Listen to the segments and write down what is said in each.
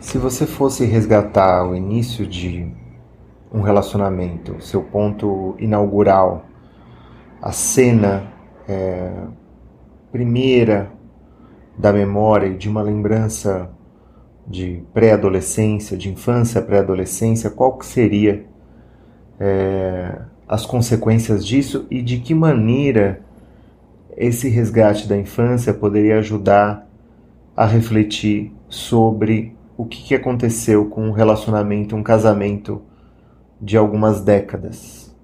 Se você fosse resgatar o início de um relacionamento, seu ponto inaugural, a cena é, primeira da memória e de uma lembrança de pré-adolescência, de infância, pré-adolescência, qual que seria é, as consequências disso e de que maneira esse resgate da infância poderia ajudar a refletir sobre o que, que aconteceu com um relacionamento, um casamento de algumas décadas.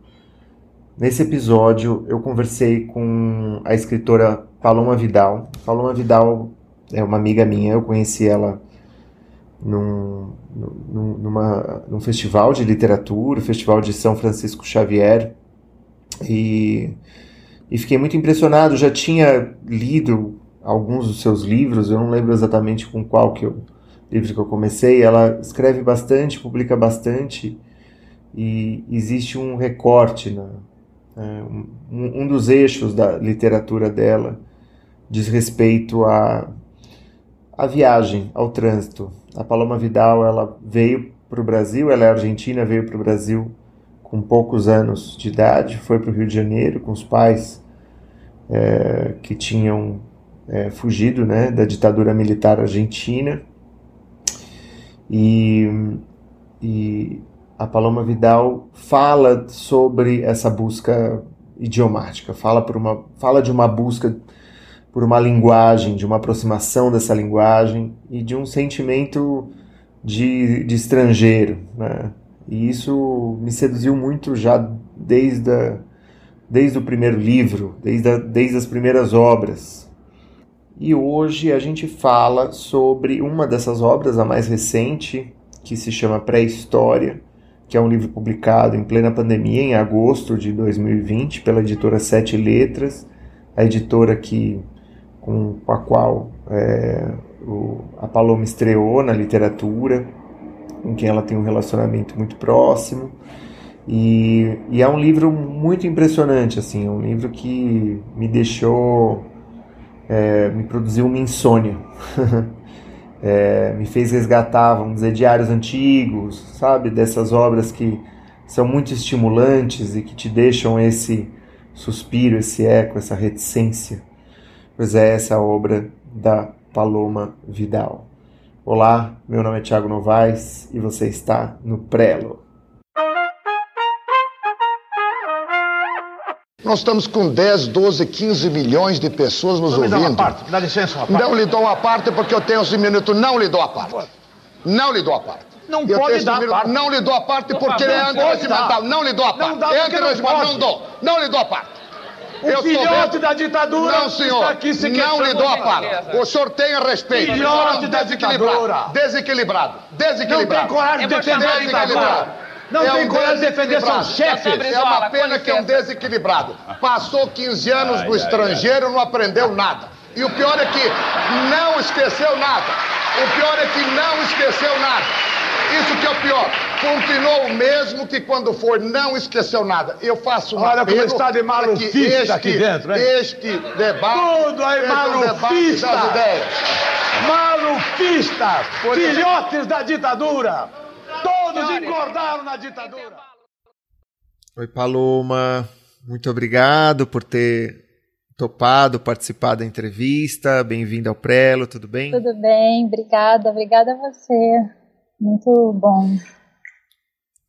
Nesse episódio, eu conversei com a escritora Paloma Vidal. Paloma Vidal é uma amiga minha, eu conheci ela num, num, numa, num festival de literatura, Festival de São Francisco Xavier, e, e fiquei muito impressionado. Já tinha lido alguns dos seus livros, eu não lembro exatamente com qual que eu, livro que eu comecei. Ela escreve bastante, publica bastante, e existe um recorte, na, é, um, um dos eixos da literatura dela diz respeito à, à viagem, ao trânsito. A Paloma Vidal ela veio para o Brasil, ela é argentina, veio para o Brasil com poucos anos de idade, foi para o Rio de Janeiro com os pais é, que tinham é, fugido né, da ditadura militar argentina. E, e a Paloma Vidal fala sobre essa busca idiomática, fala, por uma, fala de uma busca por uma linguagem, de uma aproximação dessa linguagem e de um sentimento de, de estrangeiro. Né? E isso me seduziu muito já desde, a, desde o primeiro livro, desde, a, desde as primeiras obras. E hoje a gente fala sobre uma dessas obras, a mais recente, que se chama Pré-História, que é um livro publicado em plena pandemia, em agosto de 2020, pela editora Sete Letras, a editora que, com, a qual é, o, a Paloma estreou na literatura, com quem ela tem um relacionamento muito próximo. E, e é um livro muito impressionante, assim, é um livro que me deixou, é, me produziu uma insônia. é, me fez resgatar, vamos dizer, diários antigos, sabe? Dessas obras que são muito estimulantes e que te deixam esse suspiro, esse eco, essa reticência. Pois é, essa obra da Paloma Vidal. Olá, meu nome é Thiago Novaes e você está no Prelo. Nós estamos com 10, 12, 15 milhões de pessoas nos ouvindo. Dá, uma parte, dá licença uma parte. Não lhe dou uma parte porque eu tenho esse minuto. Não lhe dou a parte. Não lhe dou a parte. Não eu pode dar minuto, parte. Não lhe dou a parte porque ele é antirregimental. Não lhe dou a parte. Não dá é antirregimental. Não dou. Não lhe dou a parte. O eu filhote da ditadura não, senhor, aqui se Não lhe dou a parte. O senhor tenha respeito. Filhote da ditadura. Desequilibrado. Desequilibrado. Não tem coragem de defender a ditadura. Não é tem um coragem de defender seus chefes. É uma pena que é um desequilibrado. Passou 15 anos ai, no ai, estrangeiro, ai. não aprendeu nada. E o pior é que não esqueceu nada. O pior é que não esqueceu nada. Isso que é o pior. Continuou o mesmo que quando foi, não esqueceu nada. Eu faço uma Olha como está de malufista este, aqui dentro, hein? Este debate. Tudo aí malufista. Um malufista. Filhotes da ditadura. Todos engordaram na ditadura. Oi, Paloma. Muito obrigado por ter topado participar da entrevista. Bem-vindo ao Prelo, tudo bem? Tudo bem, obrigada. Obrigada a você. Muito bom.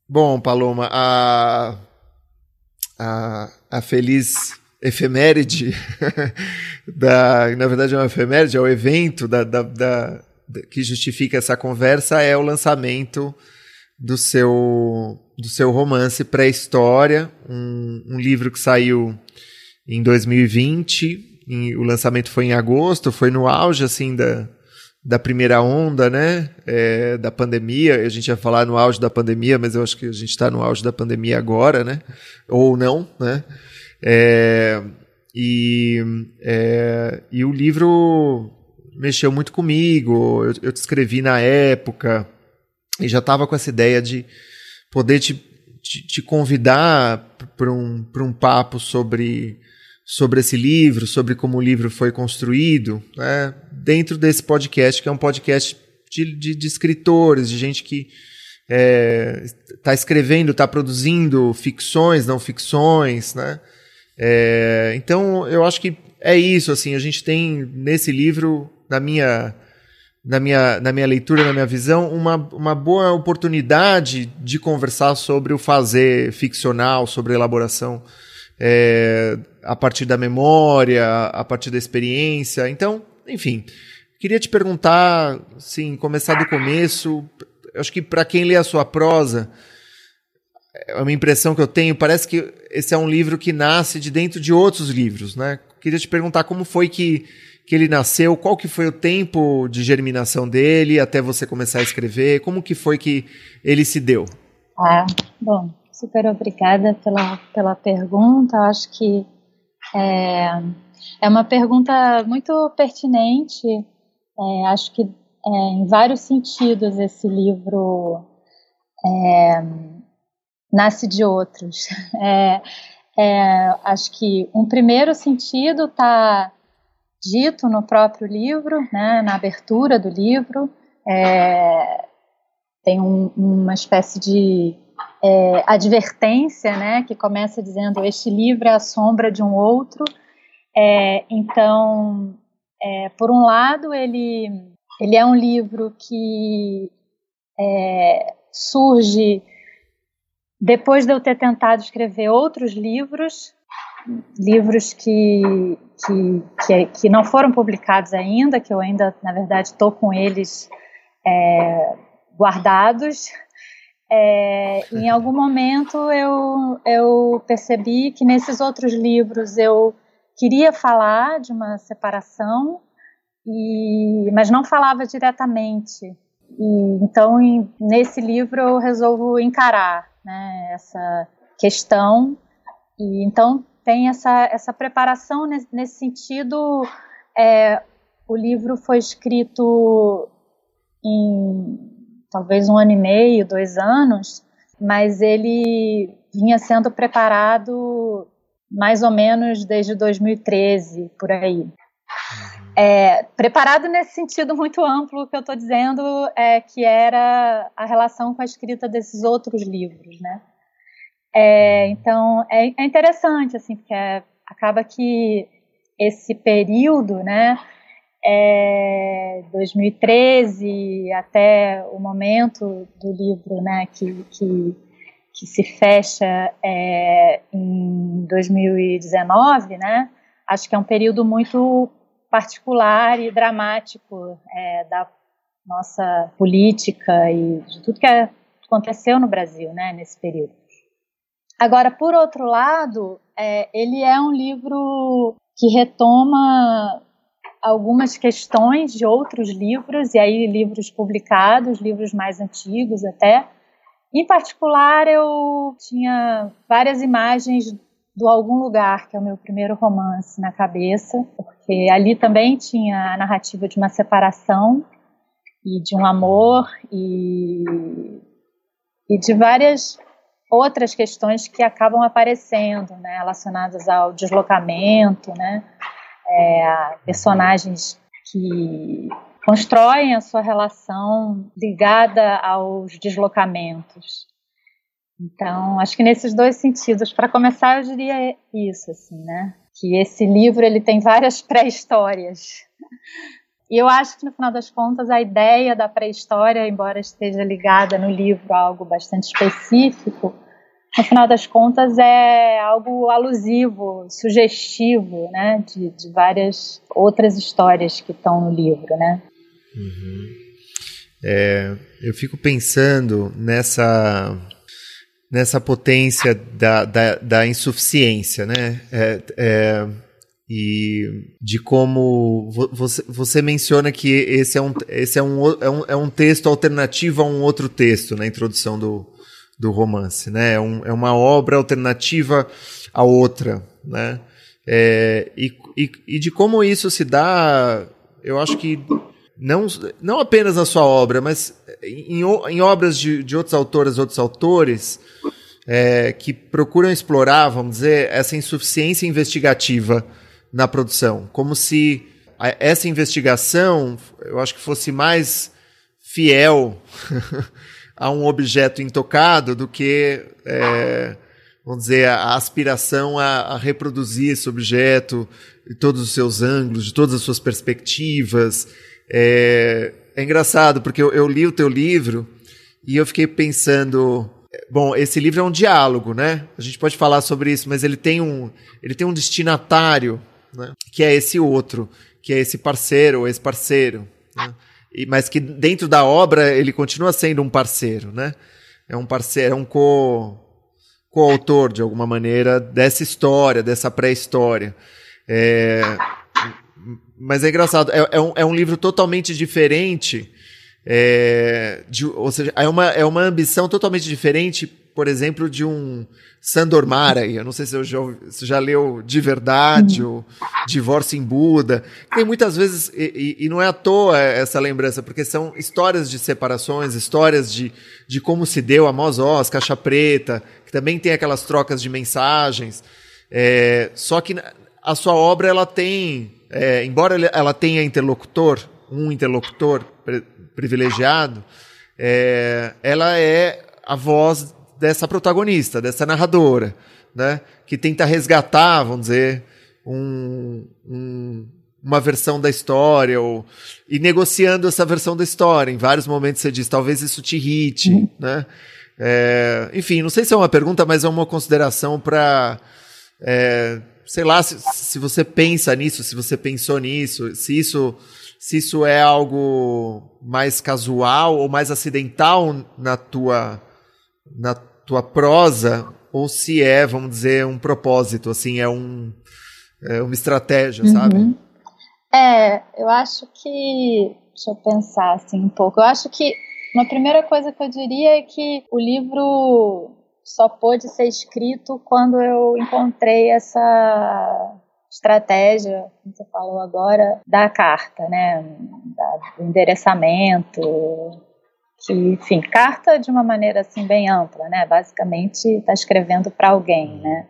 Bom, Paloma, a, a, a feliz efeméride da, na verdade é uma efeméride, é o evento da, da, da, que justifica essa conversa é o lançamento do seu, do seu romance Pré-História, um, um, livro que saiu em 2020. Em, o lançamento foi em agosto, foi no auge assim da, da primeira onda, né? É, da pandemia. A gente ia falar no auge da pandemia, mas eu acho que a gente está no auge da pandemia agora, né? Ou não, né? É, e, é, e o livro mexeu muito comigo. Eu, eu te escrevi na época e já estava com essa ideia de poder te, te, te convidar para um, um papo sobre, sobre esse livro, sobre como o livro foi construído, né? dentro desse podcast, que é um podcast de, de, de escritores, de gente que está é, tá escrevendo, está produzindo ficções, não ficções, né? É, então, eu acho que é isso, assim, a gente tem nesse livro, na minha, na minha, na minha leitura, na minha visão, uma, uma boa oportunidade de conversar sobre o fazer ficcional, sobre a elaboração é, a partir da memória, a partir da experiência. Então, enfim, queria te perguntar, sim, começar do começo. Acho que para quem lê a sua prosa, é uma impressão que eu tenho, parece que esse é um livro que nasce de dentro de outros livros, né? Queria te perguntar como foi que, que ele nasceu, qual que foi o tempo de germinação dele até você começar a escrever, como que foi que ele se deu? Ah, bom, super obrigada pela, pela pergunta. Eu acho que é, é uma pergunta muito pertinente. É, acho que é, em vários sentidos esse livro é, nasce de outros. É, é, acho que um primeiro sentido está dito no próprio livro, né, na abertura do livro. É, tem um, uma espécie de é, advertência, né, que começa dizendo: Este livro é a sombra de um outro. É, então, é, por um lado, ele, ele é um livro que é, surge depois de eu ter tentado escrever outros livros, livros que, que, que, que não foram publicados ainda, que eu ainda, na verdade, estou com eles é, guardados. É, em algum momento eu, eu percebi que nesses outros livros eu queria falar de uma separação, e, mas não falava diretamente. E, então, em, nesse livro eu resolvo encarar né, essa questão. E então tem essa, essa preparação nesse, nesse sentido. É, o livro foi escrito em talvez um ano e meio, dois anos, mas ele vinha sendo preparado mais ou menos desde 2013, por aí. É, preparado nesse sentido muito amplo que eu estou dizendo, é, que era a relação com a escrita desses outros livros, né? É, então é, é, interessante assim, porque é, acaba que esse período, né, é 2013 até o momento do livro, né, que, que, que se fecha é, em 2019, né? Acho que é um período muito particular e dramático é, da nossa política e de tudo que aconteceu no Brasil, né, nesse período. Agora, por outro lado, é, ele é um livro que retoma algumas questões de outros livros, e aí livros publicados, livros mais antigos até. Em particular, eu tinha várias imagens do Algum Lugar, que é o meu primeiro romance na cabeça, porque ali também tinha a narrativa de uma separação e de um amor e, e de várias outras questões que acabam aparecendo, né, relacionadas ao deslocamento, né, é, personagens que constroem a sua relação ligada aos deslocamentos. Então, acho que nesses dois sentidos, para começar, eu diria isso, assim, né? Que esse livro ele tem várias pré-histórias. E eu acho que no final das contas a ideia da pré-história, embora esteja ligada no livro a algo bastante específico, no final das contas é algo alusivo, sugestivo, né, de, de várias outras histórias que estão no livro, né? Uhum. É, eu fico pensando nessa nessa potência da, da, da insuficiência, né? É, é, e de como você, você menciona que esse, é um, esse é, um, é, um, é um texto alternativo a um outro texto na introdução do, do romance, né? É, um, é uma obra alternativa a outra, né? É, e, e, e de como isso se dá, eu acho que não, não apenas na sua obra, mas em, em obras de, de outros autores, outros autores, é, que procuram explorar, vamos dizer, essa insuficiência investigativa na produção. Como se essa investigação, eu acho que fosse mais fiel a um objeto intocado do que, é, vamos dizer, a aspiração a, a, reproduzir esse objeto de todos os seus ângulos, de todas as suas perspectivas. É, é engraçado, porque eu, eu li o teu livro e eu fiquei pensando. Bom, esse livro é um diálogo, né? A gente pode falar sobre isso, mas ele tem um, ele tem um destinatário, né? que é esse outro, que é esse parceiro ou esse parceiro. Né? Mas que dentro da obra ele continua sendo um parceiro, né? É um parceiro, é um co coautor de alguma maneira dessa história, dessa pré-história. É, mas é engraçado, é, é, um, é um livro totalmente diferente. É, de, ou seja, é uma, é uma ambição totalmente diferente, por exemplo, de um Sandor Mara. Eu não sei se já, você já leu De Verdade ou Divórcio em Buda. Tem muitas vezes, e, e, não é à toa essa lembrança, porque são histórias de separações, histórias de, de como se deu a Mozós, Caixa Preta, que também tem aquelas trocas de mensagens. É, só que a sua obra ela tem é, embora ela tenha interlocutor, um interlocutor privilegiado, é, ela é a voz dessa protagonista, dessa narradora, né? que tenta resgatar, vamos dizer, um, um, uma versão da história ou, e negociando essa versão da história. Em vários momentos você diz, talvez isso te irrite. Uhum. Né? É, enfim, não sei se é uma pergunta, mas é uma consideração para é, sei lá, se, se você pensa nisso, se você pensou nisso, se isso, se isso é algo mais casual ou mais acidental na tua, na tua prosa, ou se é, vamos dizer, um propósito, assim, é, um, é uma estratégia, uhum. sabe? É, eu acho que. Deixa eu pensar assim um pouco. Eu acho que uma primeira coisa que eu diria é que o livro só pôde ser escrito quando eu encontrei essa estratégia, como você falou agora, da carta, né, da, do endereçamento, que, enfim, carta de uma maneira assim bem ampla, né, basicamente está escrevendo para alguém, né.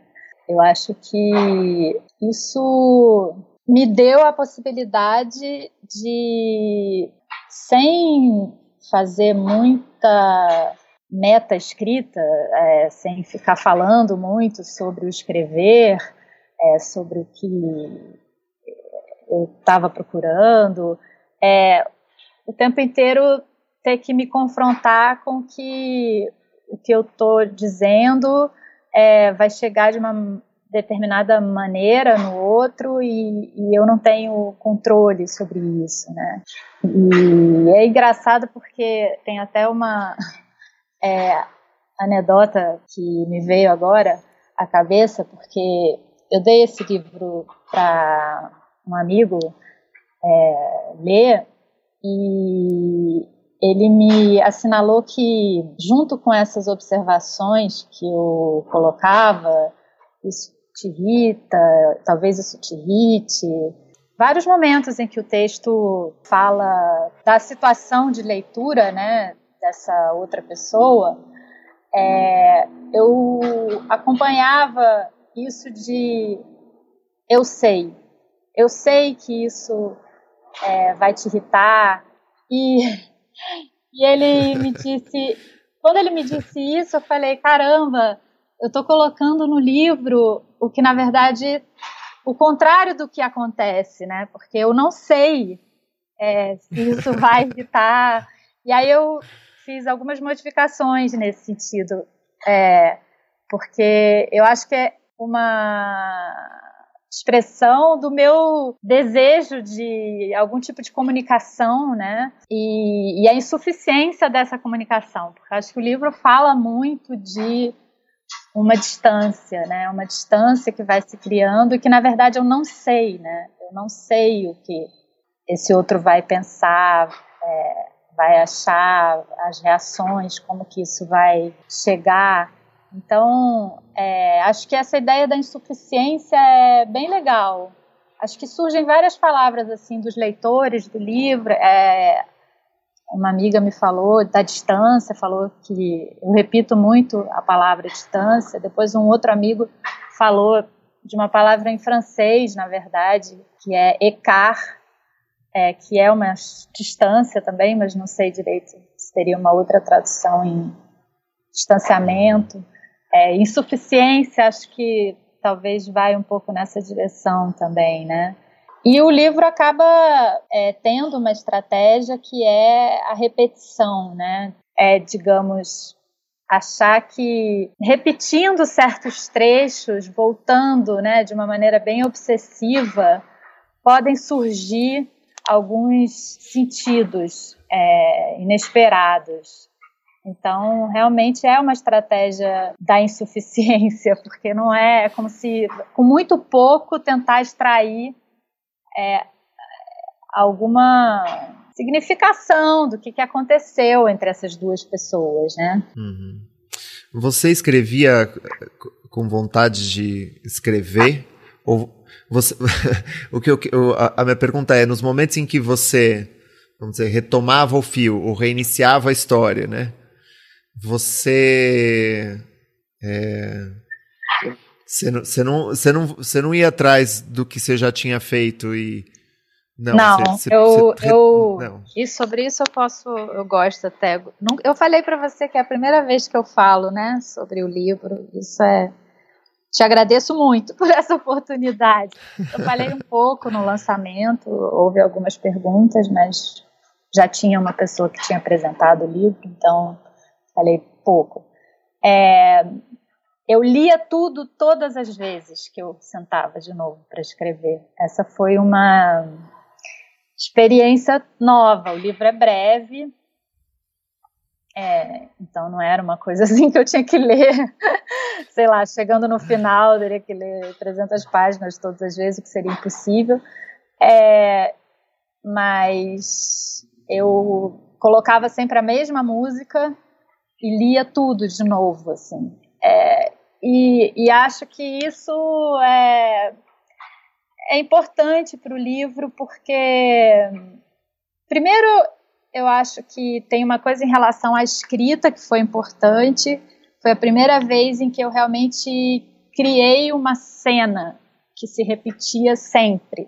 Eu acho que isso me deu a possibilidade de, sem fazer muita meta escrita, é, sem ficar falando muito sobre o escrever, é, sobre o que eu estava procurando, é, o tempo inteiro ter que me confrontar com que o que eu estou dizendo é, vai chegar de uma determinada maneira no outro e, e, eu não tenho controle sobre isso, né? E é engraçado porque tem até uma é, anedota que me veio agora à cabeça, porque eu dei esse livro para um amigo é, ler e ele me assinalou que, junto com essas observações que eu colocava, isso te irrita, talvez isso te irrite, vários momentos em que o texto fala da situação de leitura, né, dessa outra pessoa, é, eu acompanhava isso de eu sei, eu sei que isso é, vai te irritar e, e ele me disse, quando ele me disse isso, eu falei caramba, eu estou colocando no livro o que na verdade o contrário do que acontece, né? Porque eu não sei é, se isso vai irritar. E aí eu fiz algumas modificações nesse sentido, é, porque eu acho que é uma expressão do meu desejo de algum tipo de comunicação, né? E, e, a insuficiência dessa comunicação, porque acho que o livro fala muito de uma distância, né? Uma distância que vai se criando e que na verdade eu não sei, né? Eu não sei o que esse outro vai pensar, é, vai achar as reações, como que isso vai chegar. Então, é, acho que essa ideia da insuficiência é bem legal. Acho que surgem várias palavras assim dos leitores do livro. É, uma amiga me falou da distância, falou que eu repito muito a palavra distância. Depois um outro amigo falou de uma palavra em francês, na verdade, que é écart, é, que é uma distância também, mas não sei direito se teria uma outra tradução em distanciamento. É, insuficiência, acho que talvez vai um pouco nessa direção também, né? E o livro acaba é, tendo uma estratégia que é a repetição, né? É, digamos, achar que repetindo certos trechos, voltando, né, de uma maneira bem obsessiva, podem surgir alguns sentidos é, inesperados. Então, realmente é uma estratégia da insuficiência, porque não é, é como se, com muito pouco, tentar extrair é, alguma significação do que, que aconteceu entre essas duas pessoas, né? Uhum. Você escrevia com vontade de escrever? Ou você, o que eu, a, a minha pergunta é, nos momentos em que você, vamos dizer, retomava o fio ou reiniciava a história, né? Você é, você não, você, não, você, não, você não ia atrás do que você já tinha feito e. Não, não você, eu. Você, eu não. E sobre isso eu posso. Eu gosto até. Eu falei para você que é a primeira vez que eu falo, né, sobre o livro. Isso é. Te agradeço muito por essa oportunidade. Eu falei um pouco no lançamento, houve algumas perguntas, mas já tinha uma pessoa que tinha apresentado o livro, então falei pouco. É, eu lia tudo todas as vezes que eu sentava de novo para escrever. Essa foi uma experiência nova. O livro é breve, é, então não era uma coisa assim que eu tinha que ler, sei lá, chegando no final, teria que ler 300 páginas todas as vezes, o que seria impossível. É, mas eu colocava sempre a mesma música e lia tudo de novo, assim. É, e, e, acho que isso é, é importante para o livro, porque, primeiro, eu acho que tem uma coisa em relação à escrita que foi importante. Foi a primeira vez em que eu realmente criei uma cena que se repetia sempre,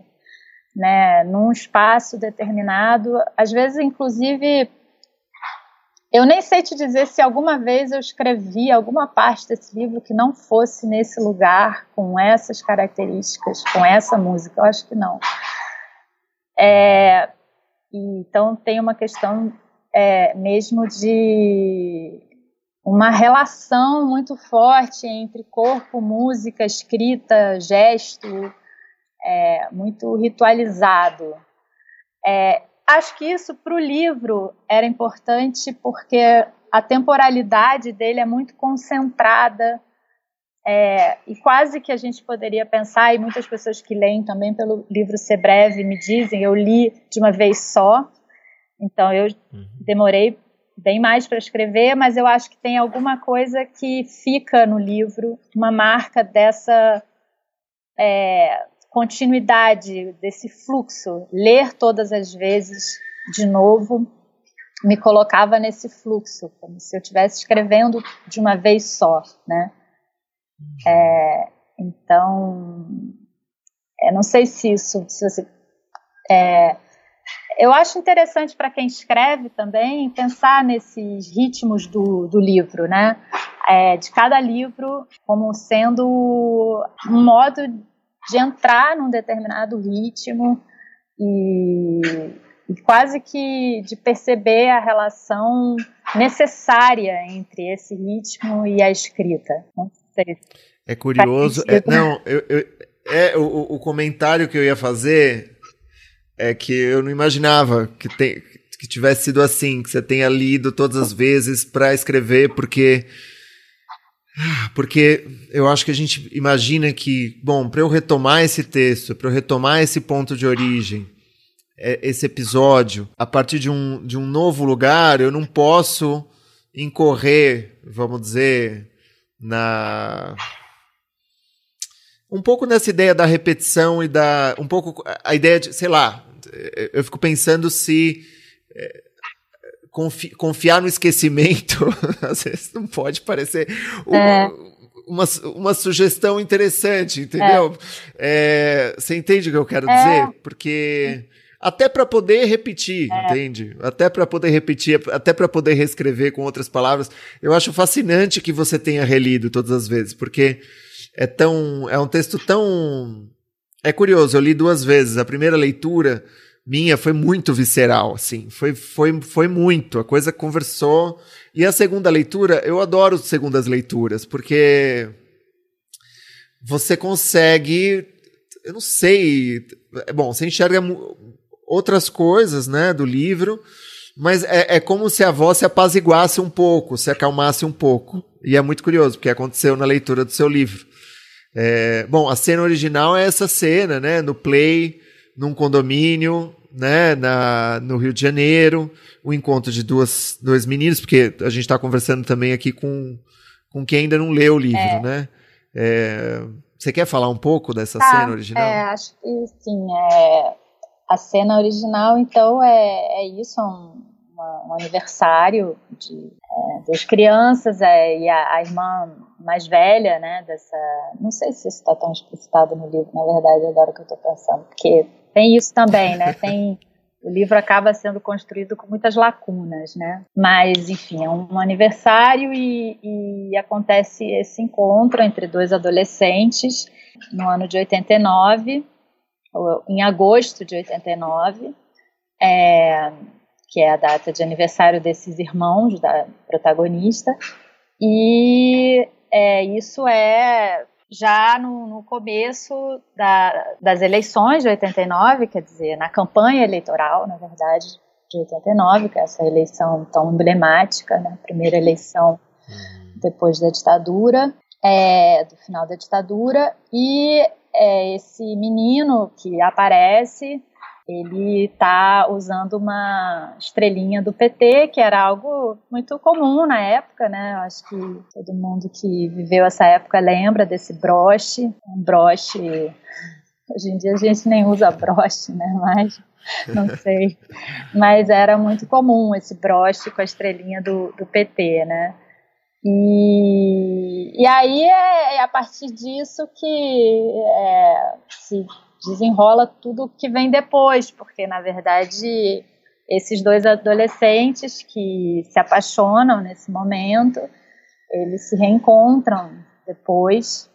né, num espaço determinado. Às vezes, inclusive, eu nem sei te dizer se alguma vez eu escrevi alguma parte desse livro que não fosse nesse lugar, com essas características, com essa música. Eu acho que não. É, então tem uma questão é, mesmo de uma relação muito forte entre corpo, música, escrita, gesto, é, muito ritualizado. É, acho que isso para o livro era importante porque a temporalidade dele é muito concentrada é, e quase que a gente poderia pensar, e muitas pessoas que leem também pelo livro ser breve me dizem, eu li de uma vez só, então eu uhum. demorei bem mais para escrever, mas eu acho que tem alguma coisa que fica no livro, uma marca dessa é, continuidade desse fluxo, ler todas as vezes de novo, me colocava nesse fluxo, como se eu estivesse escrevendo de uma vez só, né? É, então, não sei se isso, se você, é, eu acho interessante para quem escreve também pensar nesses ritmos do, do livro, né? É, de cada livro como sendo um modo de entrar num determinado ritmo e, e quase que de perceber a relação necessária entre esse ritmo e a escrita. Não sei. É curioso. É, não, eu, eu, é o, o comentário que eu ia fazer é que eu não imaginava que, que tivesse sido assim, que você tenha lido todas as vezes para escrever, porque porque eu acho que a gente imagina que, bom, para eu retomar esse texto, para eu retomar esse ponto de origem, é, esse episódio, a partir de um, de um novo lugar, eu não posso incorrer, vamos dizer, na. Um pouco nessa ideia da repetição e da. Um pouco a ideia de, sei lá, eu fico pensando se é, confi confiar no esquecimento, às vezes não pode parecer uma, é. uma, uma, sugestão interessante, entendeu? É. É, você entende o que eu quero dizer? É. Porque até para poder repetir, é. entende? Até para poder repetir, até para poder reescrever com outras palavras. Eu acho fascinante que você tenha relido todas as vezes, porque é tão, é um texto tão é curioso, eu li duas vezes. A primeira leitura minha foi muito visceral, assim, foi, foi, foi muito. A coisa conversou. E a segunda leitura, eu adoro segundas leituras, porque você consegue, eu não sei, bom, você enxerga outras coisas, né, do livro, mas é, é como se a voz se apaziguasse um pouco, se acalmasse um pouco. E é muito curioso, porque aconteceu na leitura do seu livro. É, bom, a cena original é essa cena, né, no play, num condomínio, né, na, no Rio de Janeiro, o encontro de duas, dois meninos, porque a gente está conversando também aqui com, com quem ainda não leu o livro, é. né? É, você quer falar um pouco dessa tá, cena original? É, acho que sim. É, a cena original, então, é, é isso, é um, uma, um aniversário de é, duas crianças é, e a, a, irmã mais velha, né, dessa... Não sei se isso está tão explicitado no livro, na verdade, agora que eu estou pensando, porque tem isso também, né, tem... O livro acaba sendo construído com muitas lacunas, né? Mas, enfim, é um aniversário e, e acontece esse encontro entre dois adolescentes no ano de 89, em agosto de 89, é, que é a data de aniversário desses irmãos da protagonista, e é, isso é já no, no começo da, das eleições de 89, quer dizer, na campanha eleitoral, na verdade, de 89, que é essa eleição tão emblemática, né, primeira eleição uhum. depois da ditadura, é, do final da ditadura, e é esse menino que aparece, ele está usando uma estrelinha do PT, que era algo muito comum na época, né? Acho que todo mundo que viveu essa época lembra desse broche, um broche. Hoje em dia a gente nem usa broche, né? Mas não sei. Mas era muito comum esse broche com a estrelinha do, do PT, né? E, e aí é, é, a partir disso que é, se desenrola tudo que vem depois, porque na verdade esses dois adolescentes que se apaixonam nesse momento, eles se reencontram depois,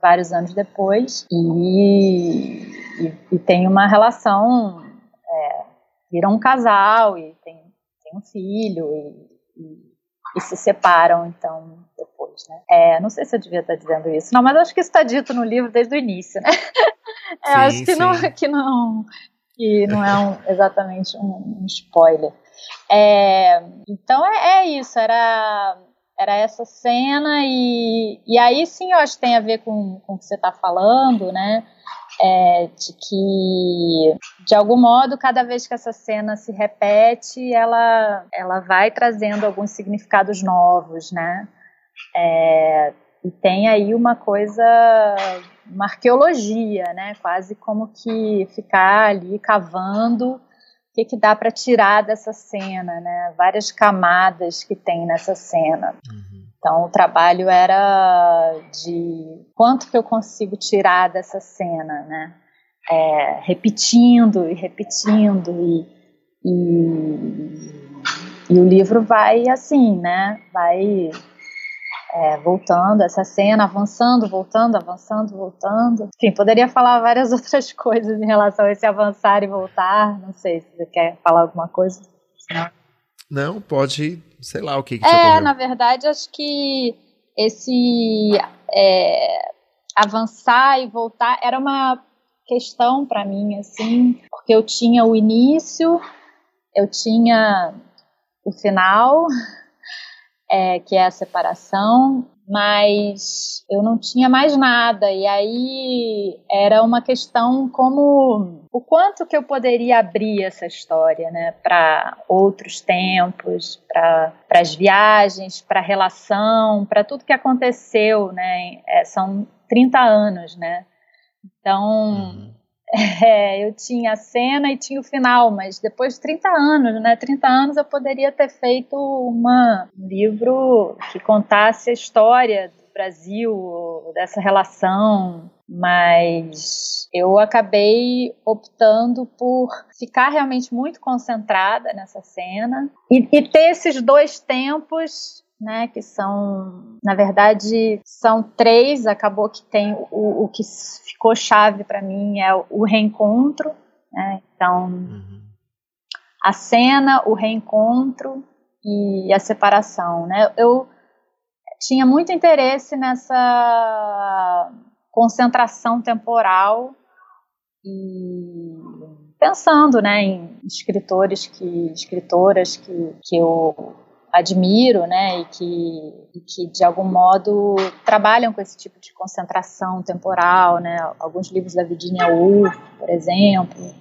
vários anos depois, e, e, e tem uma relação, é, viram um casal e tem, tem um filho e, e se separam, então, depois, né? É, não sei se eu devia estar dizendo isso, não, mas acho que isso está dito no livro desde o início, né? É, sim, acho que sim. não, que não, que não é um, exatamente um, um spoiler. É, então é, é, isso, era, era essa cena e, e aí sim eu acho que tem a ver com, com o que você está falando, né? é, de que, de algum modo, cada vez que essa cena se repete, ela, ela vai trazendo alguns significados novos, né? É, e tem aí uma coisa, uma arqueologia, né? Quase como que ficar ali cavando o que, que dá para tirar dessa cena, né? Várias camadas que tem nessa cena. Uhum. Então o trabalho era de quanto que eu consigo tirar dessa cena, né? É, repetindo e repetindo e, e, e, o livro vai assim, né? Vai é, voltando essa cena, avançando, voltando, avançando, voltando. Enfim, poderia falar várias outras coisas em relação a esse avançar e voltar. Não sei se você quer falar alguma coisa. Não, Não pode sei lá o que, que É, ocorreu. na verdade, acho que esse é, avançar e voltar era uma questão para mim, assim, porque eu tinha o início, eu tinha o final, é, que é a separação, mas eu não tinha mais nada. E aí era uma questão como o quanto que eu poderia abrir essa história, né, para outros tempos, para as viagens, para a relação, para tudo que aconteceu, né? É, são 30 anos, né? Então, uhum. É, eu tinha a cena e tinha o final, mas depois de 30 anos, né? 30 anos eu poderia ter feito uma, um livro que contasse a história Brasil, dessa relação, mas eu acabei optando por ficar realmente muito concentrada nessa cena e, e ter esses dois tempos né, que são, na verdade, são três. Acabou que tem o, o que ficou chave para mim é o reencontro, né? Então, uhum. a cena, o reencontro e a separação, né? Eu tinha muito interesse nessa concentração temporal e pensando, né, em escritores que escritoras que, que eu admiro, né, e que, e que de algum modo trabalham com esse tipo de concentração temporal, né, alguns livros da Virginia Woolf, por exemplo.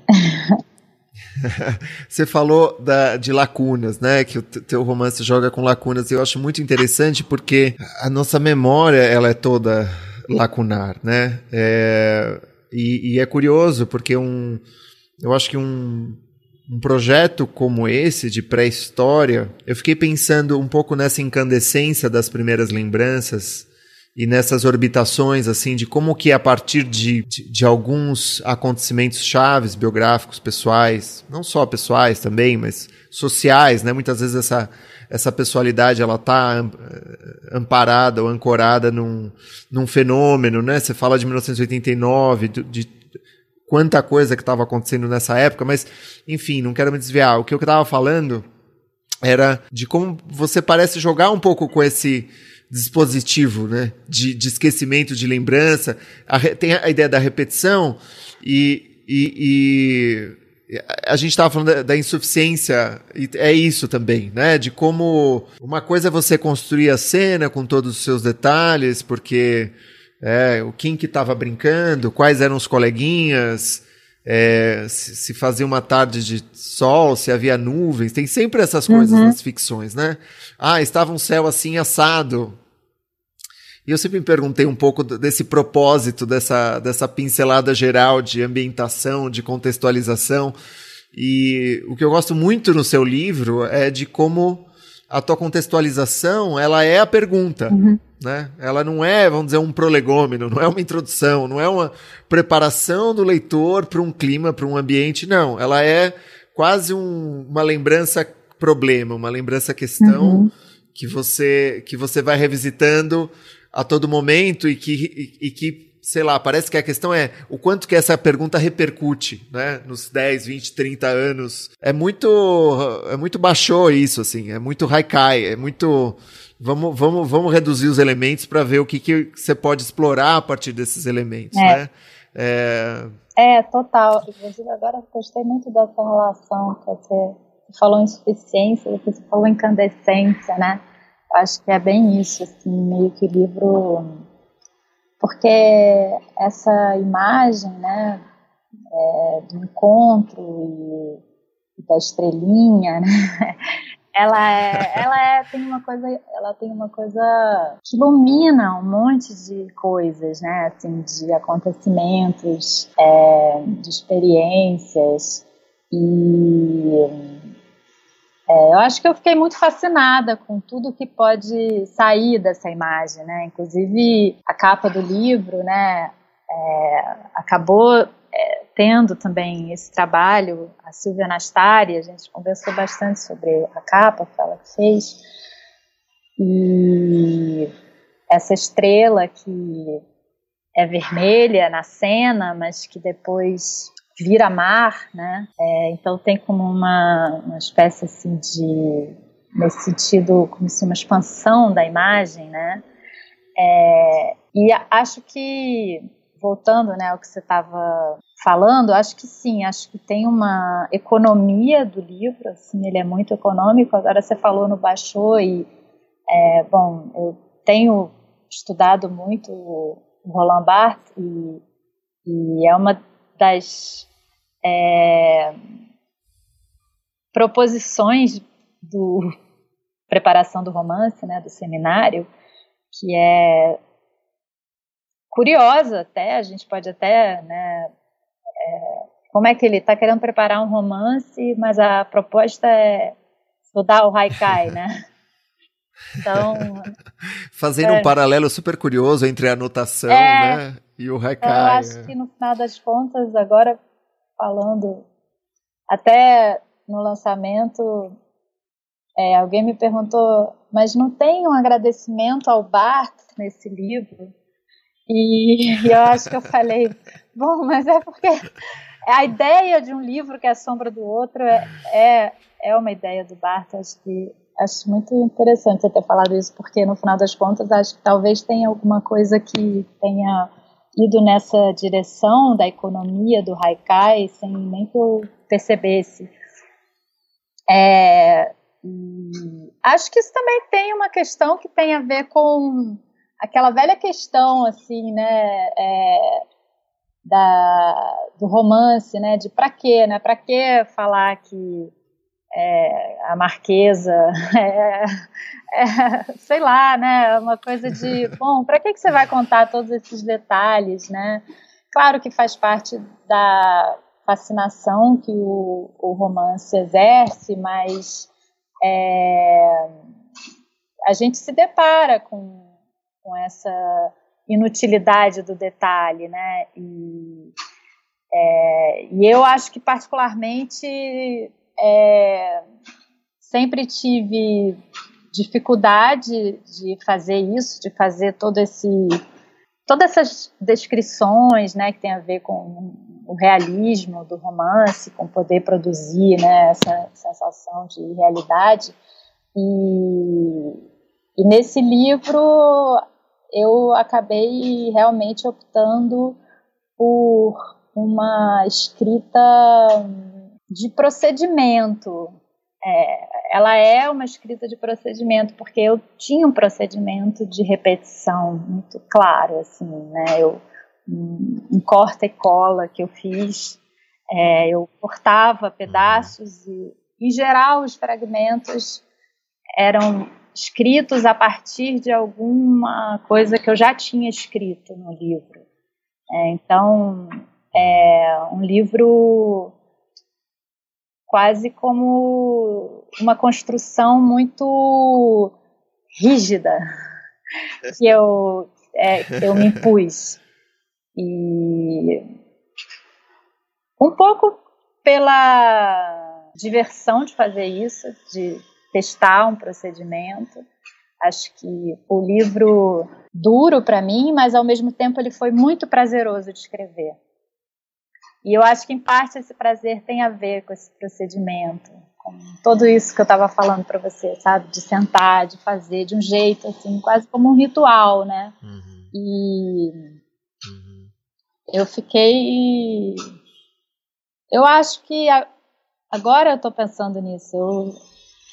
Você falou da, de lacunas, né? Que o teu romance joga com lacunas. Eu acho muito interessante porque a nossa memória ela é toda lacunar, né? É, e, e, é curioso porque um, eu acho que um um projeto como esse de pré-história, eu fiquei pensando um pouco nessa incandescência das primeiras lembranças e nessas orbitações assim de como que a partir de, de, de, alguns acontecimentos chaves biográficos pessoais não só pessoais também mas sociais né? Muitas vezes essa essa pessoalidade ela tá eh, amparada ou ancorada num, num fenômeno né? Você fala de 1989 de, de quanta coisa que estava acontecendo nessa época, mas enfim, não quero me desviar. O que eu estava falando era de como você parece jogar um pouco com esse dispositivo, né, de, de esquecimento, de lembrança. A, tem a ideia da repetição e, e, e a gente estava falando da, insuficiência, e é isso também, né? De como uma coisa é você construir a cena com todos os seus detalhes, porque é, o quem que estava brincando, quais eram os coleguinhas, é, se, se, fazia uma tarde de sol, se havia nuvens, tem sempre essas coisas uhum. nas ficções, né? Ah, estava um céu assim assado. E eu sempre me perguntei um pouco desse propósito, dessa, dessa pincelada geral de ambientação, de contextualização. E o que eu gosto muito no seu livro é de como a tua contextualização ela é a pergunta. Uhum. Né? Ela não é, vamos dizer, um prolegômeno, não é uma introdução, não é uma preparação do leitor para um clima, para um ambiente, não. Ela é quase um, uma lembrança problema, uma lembrança questão uhum. que você que você vai revisitando a todo momento e que, e, e, que, sei lá, parece que a questão é o quanto que essa pergunta repercute, né, nos 10, 20, 30 anos. É muito é muito baixou isso assim, é muito haikai, é muito vamos, vamos, vamos reduzir os elementos para ver o que, que você pode explorar a partir desses elementos, é. né? É... é, total. Inclusive, agora eu gostei muito dessa relação que você falou em suficiência, depois você falou incandescência, né? Eu acho que é bem isso, assim, meio que livro... Porque essa imagem, né, é, do encontro e, e da estrelinha, né? Ela é, ela é, tem uma coisa, ela tem uma coisa que ilumina um monte de coisas, né? Assim, de acontecimentos, é, de experiências e é, eu acho que eu fiquei muito fascinada com tudo que pode sair dessa imagem, né? Inclusive a capa do livro, né? É, acabou é, tendo também esse trabalho, a Silvia Nastari, a gente conversou bastante sobre a capa que ela fez, e essa estrela que é vermelha na cena, mas que depois vira mar, né? É, então tem como uma, uma espécie assim de, nesse sentido, como se uma expansão da imagem, né? É, e acho que voltando né, ao que você estava falando, acho que sim, acho que tem uma economia do livro, assim, ele é muito econômico. Agora você falou no Baixou e, é, bom, eu tenho estudado muito o Roland Barthes e, e é uma das é, proposições do preparação do romance, né, do seminário, que é curiosa até, a gente pode até, né, é, como é que ele está querendo preparar um romance, mas a proposta é estudar o haikai, né? Então, Fazendo é, um paralelo super curioso entre a anotação é, né, e o haikai. Eu acho que no final das contas, agora falando, até no lançamento, é, alguém me perguntou, mas não tem um agradecimento ao Bart nesse livro? E, e eu acho que eu falei, bom, mas é porque a ideia de um livro que é a sombra do outro é, é, é uma ideia do Bart, acho que acho muito interessante você ter falado isso, porque no final das contas acho que talvez tenha alguma coisa que tenha ido nessa direção da economia do haikai sem nem que eu percebesse. É, acho que isso também tem uma questão que tem a ver com aquela velha questão, assim, né, é, da, do romance, né, de para quê, né, para que falar que é, a Marquesa é, é, sei lá, né, uma coisa de, bom, para que, que você vai contar todos esses detalhes, né? Claro que faz parte da fascinação que o, o romance exerce, mas é, a gente se depara com, com essa inutilidade do detalhe, né? E, é, e eu acho que particularmente é, sempre tive dificuldade de fazer isso, de fazer todo esse todas essas descrições, né, que tem a ver com o realismo do romance, com poder produzir, né, essa sensação de realidade. E, e nesse livro eu acabei realmente optando por uma escrita de procedimento. É, ela é uma escrita de procedimento, porque eu tinha um procedimento de repetição muito claro, assim, né? Eu, um, um corta e cola que eu fiz, é, eu cortava pedaços e, em geral, os fragmentos eram escritos a partir de alguma coisa que eu já tinha escrito no livro. É, então, é um livro quase como uma construção muito rígida que eu, é, eu me impus. E um pouco pela diversão de fazer isso, de testar um procedimento. Acho que o livro duro para mim, mas ao mesmo tempo ele foi muito prazeroso de escrever. E eu acho que, em parte, esse prazer tem a ver com esse procedimento, com tudo isso que eu estava falando para você, sabe? De sentar, de fazer de um jeito, assim, quase como um ritual, né? Uhum. E uhum. eu fiquei. Eu acho que agora eu estou pensando nisso. Eu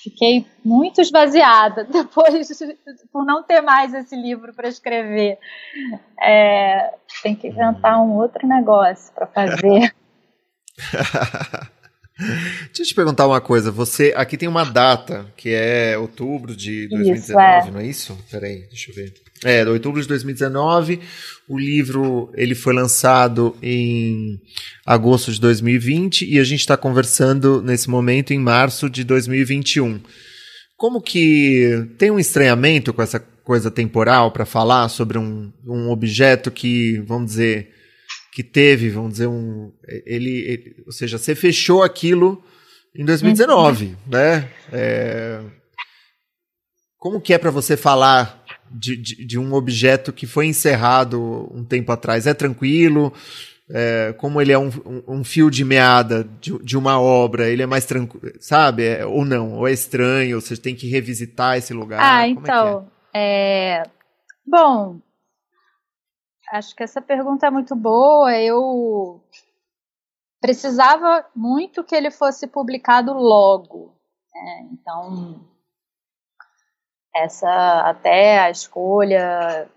fiquei muito esvaziada depois por não ter mais esse livro para escrever. É, tem que inventar um outro negócio para fazer. Deixa eu te perguntar uma coisa. Você aqui tem uma data que é outubro de 2019, isso, é. não é isso? Peraí, deixa eu ver. É, outubro de 2019. O livro ele foi lançado em agosto de 2020 e a gente está conversando nesse momento em março de 2021. Como que tem um estranhamento com essa coisa temporal para falar sobre um, um objeto que, vamos dizer, que teve, vamos dizer, um. Ele, ele ou seja, você fechou aquilo em 2019, uhum. né? É, como que é para você falar de, de, de, um objeto que foi encerrado um tempo atrás? É tranquilo? É, como ele é um, um, um fio de meada de, de, uma obra, ele é mais tranquilo, sabe? É, ou não? Ou é estranho? Ou você tem que revisitar esse lugar? Ah, como é então. É, é... Bom, acho que essa pergunta é muito boa. Eu precisava muito que ele fosse publicado logo. Né? Então, essa até a escolha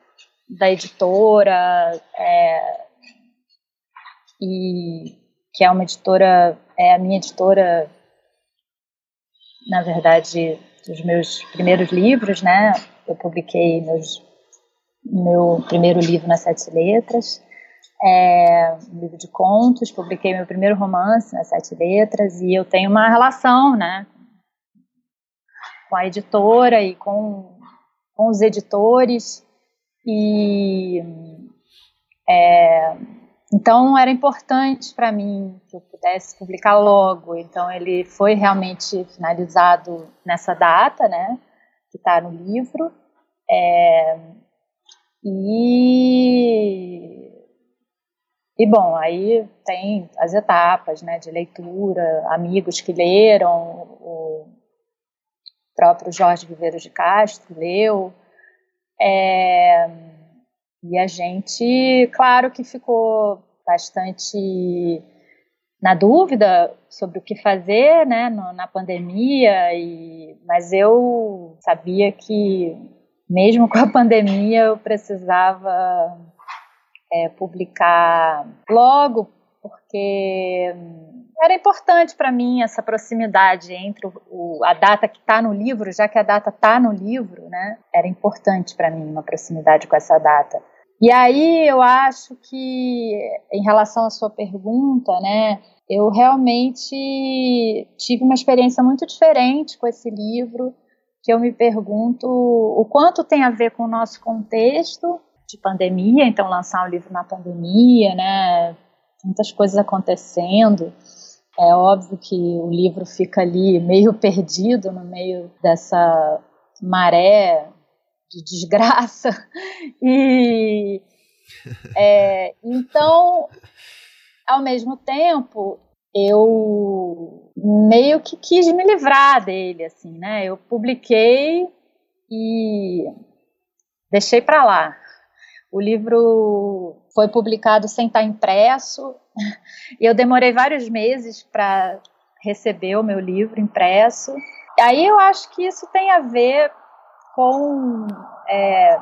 da editora é, e que é uma editora é a minha editora na verdade dos meus primeiros livros né eu publiquei meus meu primeiro livro nas Sete Letras, é, um livro de contos, publiquei meu primeiro romance nas Sete Letras e eu tenho uma relação, né, com a editora e com com os editores e é, então era importante para mim que eu pudesse publicar logo. Então ele foi realmente finalizado nessa data, né, que está no livro. É, e e bom, aí tem as etapas, né, de leitura, amigos que leram, o próprio Jorge Viveiros de Castro leu. É, e a gente, claro que ficou bastante na dúvida sobre o que fazer, né, na pandemia, e, mas eu sabia que mesmo com a pandemia eu precisava é, publicar logo, porque era importante para mim essa proximidade entre o, o, a data que está no livro, já que a data está no livro, né? Era importante para mim uma proximidade com essa data. E aí eu acho que, em relação à sua pergunta, né? Eu realmente tive uma experiência muito diferente com esse livro, que eu me pergunto o quanto tem a ver com o nosso contexto de pandemia, então lançar um livro na pandemia, né? Muitas coisas acontecendo. É óbvio que o livro fica ali meio perdido no meio dessa maré de desgraça. E é, então, ao mesmo tempo, eu meio que quis me livrar dele, assim, né? Eu publiquei e deixei para lá. O livro foi publicado sem estar impresso e eu demorei vários meses para receber o meu livro impresso. Aí eu acho que isso tem a ver com é,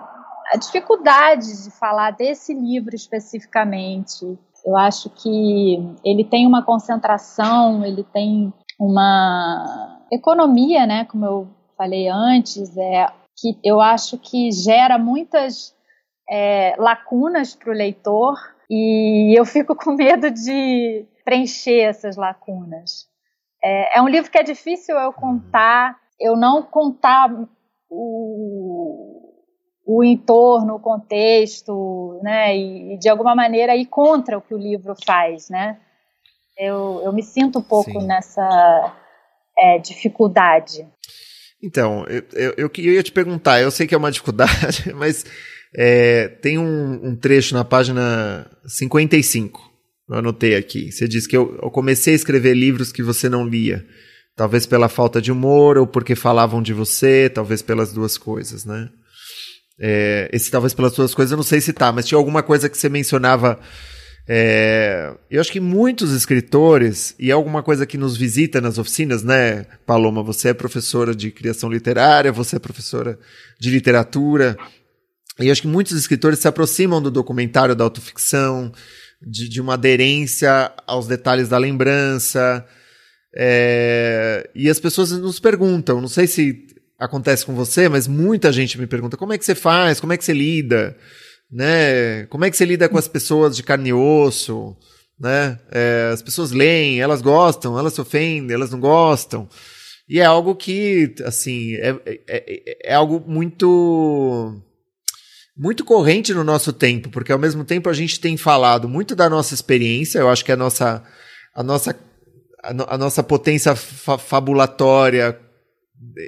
a dificuldade de falar desse livro especificamente. Eu acho que ele tem uma concentração, ele tem uma economia, né, como eu falei antes, é que eu acho que gera muitas é, lacunas para o leitor e eu fico com medo de preencher essas lacunas. É, é, um livro que é difícil eu contar, eu não contar o, o entorno, o contexto, né, e, de alguma maneira ir contra o que o livro faz, né. Eu, eu me sinto um pouco Sim. nessa é, dificuldade. Então, eu, eu, eu, ia te perguntar, eu sei que é uma dificuldade, mas é, tem um, um, trecho na página 55, eu anotei aqui. Você diz que eu, eu, comecei a escrever livros que você não lia. Talvez pela falta de humor, ou porque falavam de você, talvez pelas duas coisas, né? É, esse talvez pelas duas coisas, eu não sei se tá, mas tinha alguma coisa que você mencionava. É, eu acho que muitos escritores, e é alguma coisa que nos visita nas oficinas, né, Paloma? Você é professora de criação literária, você é professora de literatura, e acho que muitos escritores se aproximam do documentário da autoficção, de, de uma aderência aos detalhes da lembrança. É, e as pessoas nos perguntam, não sei se acontece com você, mas muita gente me pergunta como é que você faz, como é que você lida, né? Como é que você lida com as pessoas de carne e osso, né? É, as pessoas leem, elas gostam, elas se ofendem, elas não gostam. E é algo que, assim, é, é, é, é algo muito muito corrente no nosso tempo, porque ao mesmo tempo a gente tem falado muito da nossa experiência, eu acho que a nossa a nossa a, no, a nossa potência fa fabulatória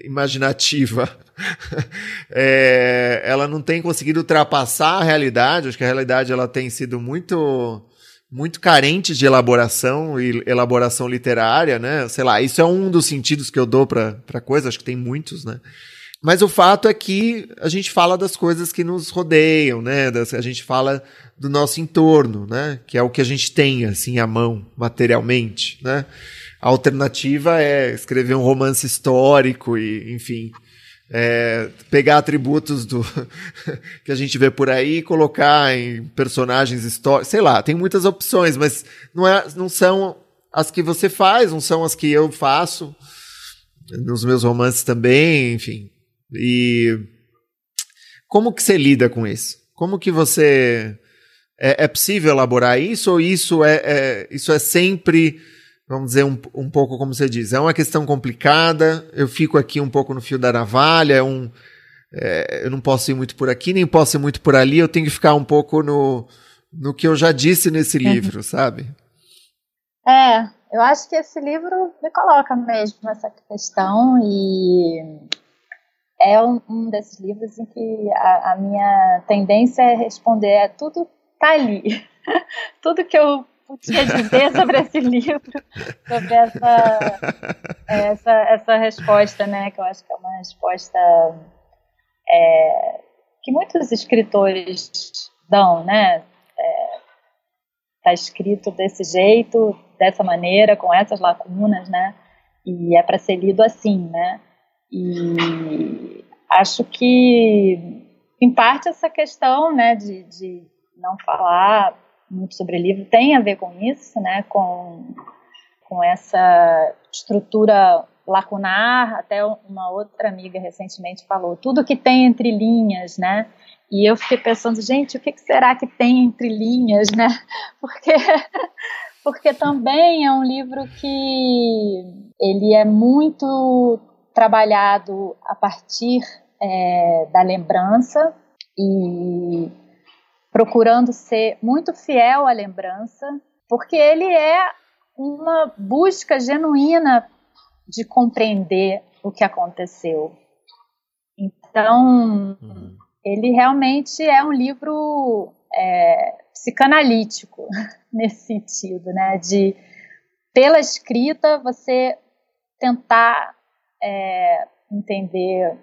imaginativa é, ela não tem conseguido ultrapassar a realidade, acho que a realidade ela tem sido muito muito carente de elaboração e elaboração literária, né? Sei lá, isso é um dos sentidos que eu dou para coisa, acho que tem muitos, né? Mas o fato é que a gente fala das coisas que nos rodeiam, né? Das, a gente fala do nosso entorno, né? Que é o que a gente tem, assim, à mão, materialmente, né? A alternativa é escrever um romance histórico e, enfim, é, pegar atributos do que a gente vê por aí e colocar em personagens históricos. Sei lá, tem muitas opções, mas não, é, não são as que você faz, não são as que eu faço nos meus romances também, enfim. E como que você lida com isso? Como que você é, é possível elaborar isso ou isso é, é, isso é sempre vamos dizer um, um pouco como você diz é uma questão complicada eu fico aqui um pouco no fio da navalha é um é, eu não posso ir muito por aqui, nem posso ir muito por ali, eu tenho que ficar um pouco no, no que eu já disse nesse uhum. livro, sabe? É, eu acho que esse livro me coloca mesmo essa questão e é um, um desses livros em que a, a, minha tendência é responder é tudo tá ali. tudo que eu tinha dizer sobre esse livro, sobre essa, essa, essa resposta, né? Que eu acho que é uma resposta é, que muitos escritores dão, né? Está é, escrito desse jeito, dessa maneira, com essas lacunas, né? E é para ser lido assim, né? E acho que, em parte, essa questão, né, de, de não falar muito sobre livro tem a ver com isso, né, com, com essa estrutura lacunar. Até uma outra amiga recentemente falou tudo que tem entre linhas, né? E eu fiquei pensando, gente, o que será que tem entre linhas, né? Porque porque também é um livro que ele é muito trabalhado a partir é, da lembrança e procurando ser muito fiel à lembrança, porque ele é uma busca genuína de compreender o que aconteceu. Então, uhum. ele realmente é um livro é, psicanalítico nesse sentido, né? De pela escrita você tentar é, entender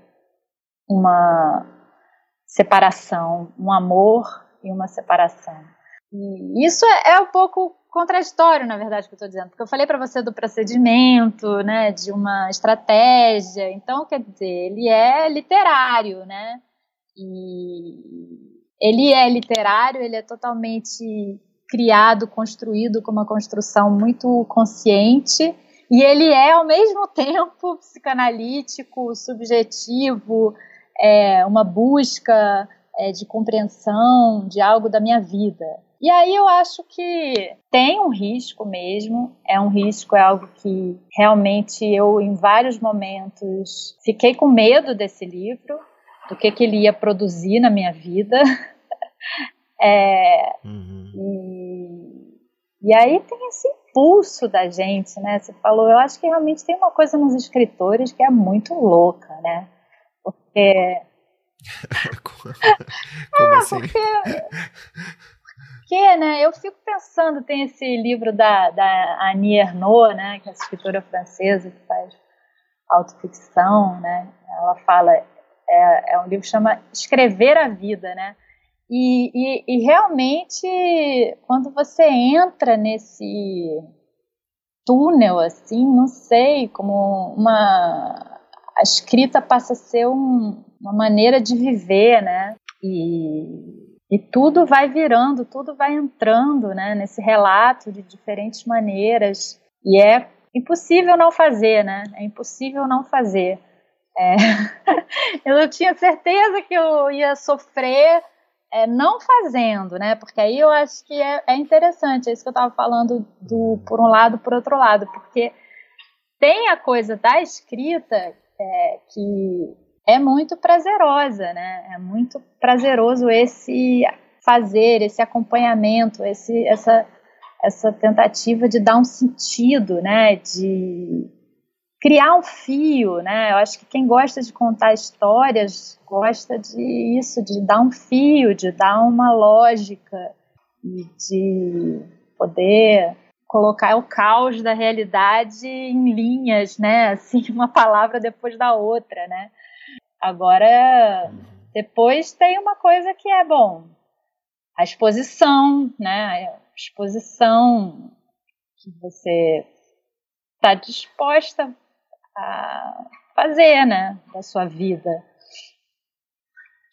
uma separação, um amor e uma separação. E isso é, é um pouco contraditório, na verdade, que eu estou dizendo, porque eu falei para você do procedimento, né, de uma estratégia. Então, quer dizer, ele é literário, né? E ele é literário, ele é totalmente criado, construído com uma construção muito consciente, e ele é ao mesmo tempo psicanalítico, subjetivo, é, uma busca é, de compreensão de algo da minha vida. E aí eu acho que tem um risco mesmo, é um risco, é algo que realmente eu, em vários momentos, fiquei com medo desse livro, do que, que ele ia produzir na minha vida. é, uhum. e, e aí tem esse impulso da gente, né? Você falou, eu acho que realmente tem uma coisa nos escritores que é muito louca, né? Porque Como é, assim? Porque, porque, né, eu fico pensando, tem esse livro da, da Annie Ernaux, né, que é a escritora francesa que faz autoficção, né, ela fala, é, é um livro que chama Escrever a Vida, né, e, e, e realmente, quando você entra nesse túnel, assim, não sei, como uma a escrita passa a ser um, uma maneira de viver, né? E, e tudo vai virando, tudo vai entrando, né? Nesse relato de diferentes maneiras e é impossível não fazer, né? É impossível não fazer. É. eu tinha certeza que eu ia sofrer é, não fazendo, né? Porque aí eu acho que é, é interessante, é isso que eu estava falando do por um lado, por outro lado, porque tem a coisa da escrita é, que é muito prazerosa, né? É muito prazeroso esse fazer, esse acompanhamento, esse, essa, essa tentativa de dar um sentido, né? De criar um fio, né? Eu acho que quem gosta de contar histórias gosta de isso, de dar um fio, de dar uma lógica e de poder colocar o caos da realidade em linhas, né? Assim, uma palavra depois da outra, né? Agora, depois tem uma coisa que é bom, a exposição, né? A exposição que você está disposta a fazer, né? Da sua vida.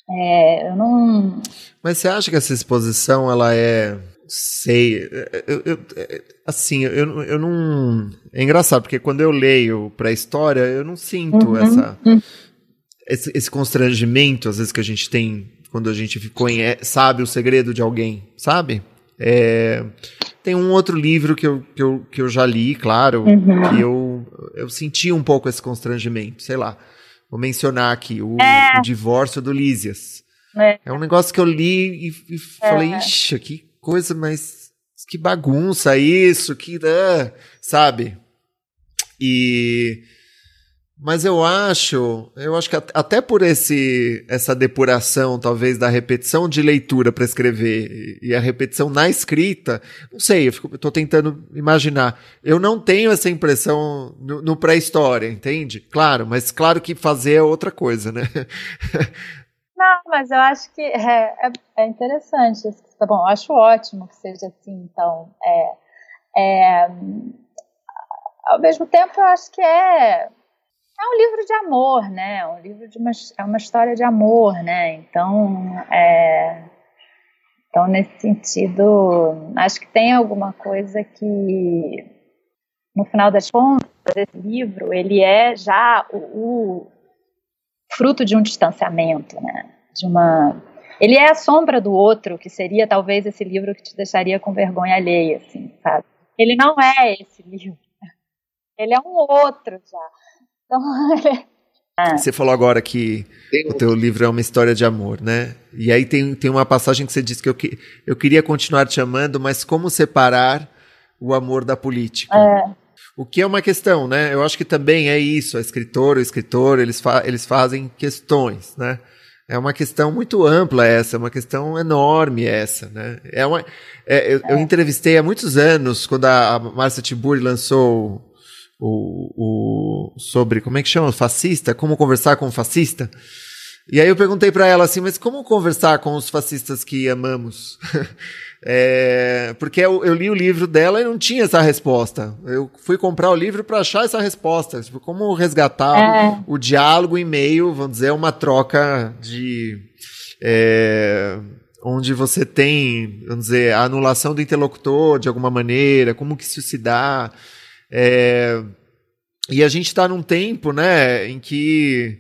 É, eu não. Mas você acha que essa exposição ela é sei. Eu, eu, assim, eu, eu não. É engraçado, porque quando eu leio pra história, eu não sinto uhum, essa, uhum. Esse, esse, constrangimento, às vezes, que a gente tem quando a gente conhece, sabe o segredo de alguém, sabe? É, tem um outro livro que eu, que eu, que eu já li, claro, uhum. que eu, eu senti um pouco esse constrangimento, sei lá. vou mencionar aqui, o, é. o divórcio do Lísias. É. é. um negócio que eu li e, e é. falei, ixi, que coisa, mas que bagunça isso, que. Uh, sabe? E. Mas eu acho, eu acho que até por esse essa depuração, talvez, da repetição de leitura para escrever e a repetição na escrita, não sei, eu, tô tentando imaginar. Eu não tenho essa impressão no, no pré-história, entende? Claro, mas claro que fazer é outra coisa, né? Não, mas eu acho que é, é, é interessante. Tá bom, eu acho ótimo que seja assim, então. É, é, ao mesmo tempo, eu acho que é, é um livro de amor, né? É um livro de uma, é uma história de amor, né? Então, é, então, nesse sentido, acho que tem alguma coisa que, no final das contas, esse livro, ele é já o, o fruto de um distanciamento, né? De uma ele é a sombra do outro, que seria talvez esse livro que te deixaria com vergonha alheia, assim, sabe? Ele não é esse livro. Ele é um outro já. Então, é. Você falou agora que o teu livro é uma história de amor, né? E aí tem, tem uma passagem que você disse que eu, que eu queria continuar te amando, mas como separar o amor da política? É. O que é uma questão, né? Eu acho que também é isso. A escritora, o escritor, eles, fa eles fazem questões, né? É uma questão muito ampla essa, é uma questão enorme essa, né? É uma, é, eu, é. eu, entrevistei há muitos anos, quando a, a Márcia Tiburi lançou o, o, sobre, como é que chama? Fascista? Como conversar com um fascista? E aí eu perguntei para ela assim, mas como conversar com os fascistas que amamos? É, porque eu, eu, li o livro dela e não tinha essa resposta. Eu fui comprar o livro para achar essa resposta. Tipo, como resgatar é. o, o, diálogo em meio, vamos dizer, uma troca de. É, onde você tem, vamos dizer, a anulação do interlocutor de alguma maneira, como que isso se dá. É, e a gente está num tempo, né, em que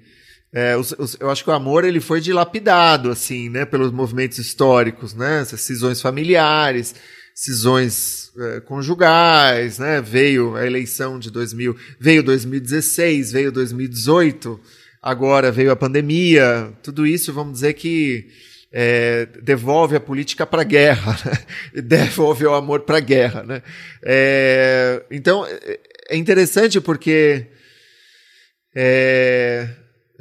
é, os, os, eu acho que o amor ele foi dilapidado assim, né, pelos movimentos históricos, né, essas cisões familiares, cisões é, conjugais, né, veio a eleição de 2000, veio 2016, veio 2018, agora veio a pandemia, tudo isso, vamos dizer que é, devolve a política para a guerra, né? devolve o amor para a guerra, né? É, então é, é interessante porque é,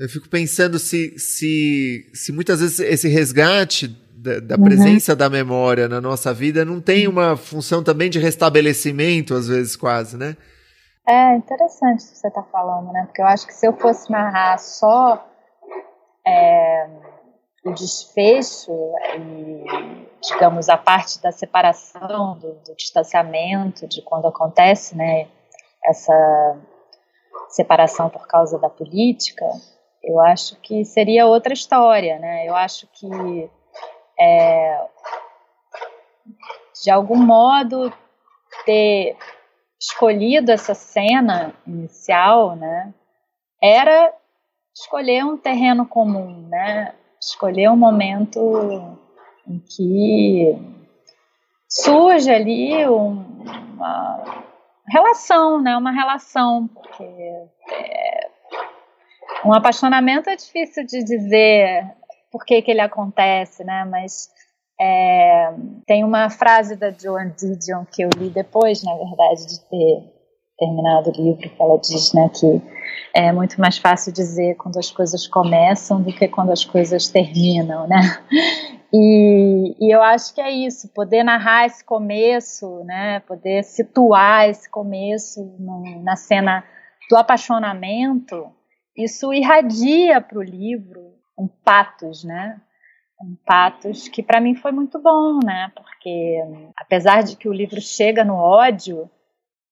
eu fico pensando se, se, se muitas vezes esse resgate da, da uhum. presença da memória na nossa vida não tem uma função também de restabelecimento, às vezes, quase, né? É interessante o que você está falando, né? Porque eu acho que se eu fosse narrar só é, o desfecho e, digamos, a parte da separação, do, do distanciamento, de quando acontece, né? Essa separação por causa da política, eu acho que seria outra história, né? Eu acho que é, de algum modo ter escolhido essa cena inicial, né? Era escolher um terreno comum, né? Escolher um momento em que surge ali uma relação, né? Uma relação, porque é, um apaixonamento é difícil de dizer por que, que ele acontece, né? Mas é, tem uma frase da Joan Didion que eu li depois, na verdade, de ter terminado o livro, que ela diz né, que é muito mais fácil dizer quando as coisas começam do que quando as coisas terminam, né? E, e, eu acho que é isso, poder narrar esse começo, né? Poder situar esse começo no, na cena do apaixonamento isso irradia para o livro um patos, né? Um patos que para mim foi muito bom, né? Porque apesar de que o livro chega no ódio,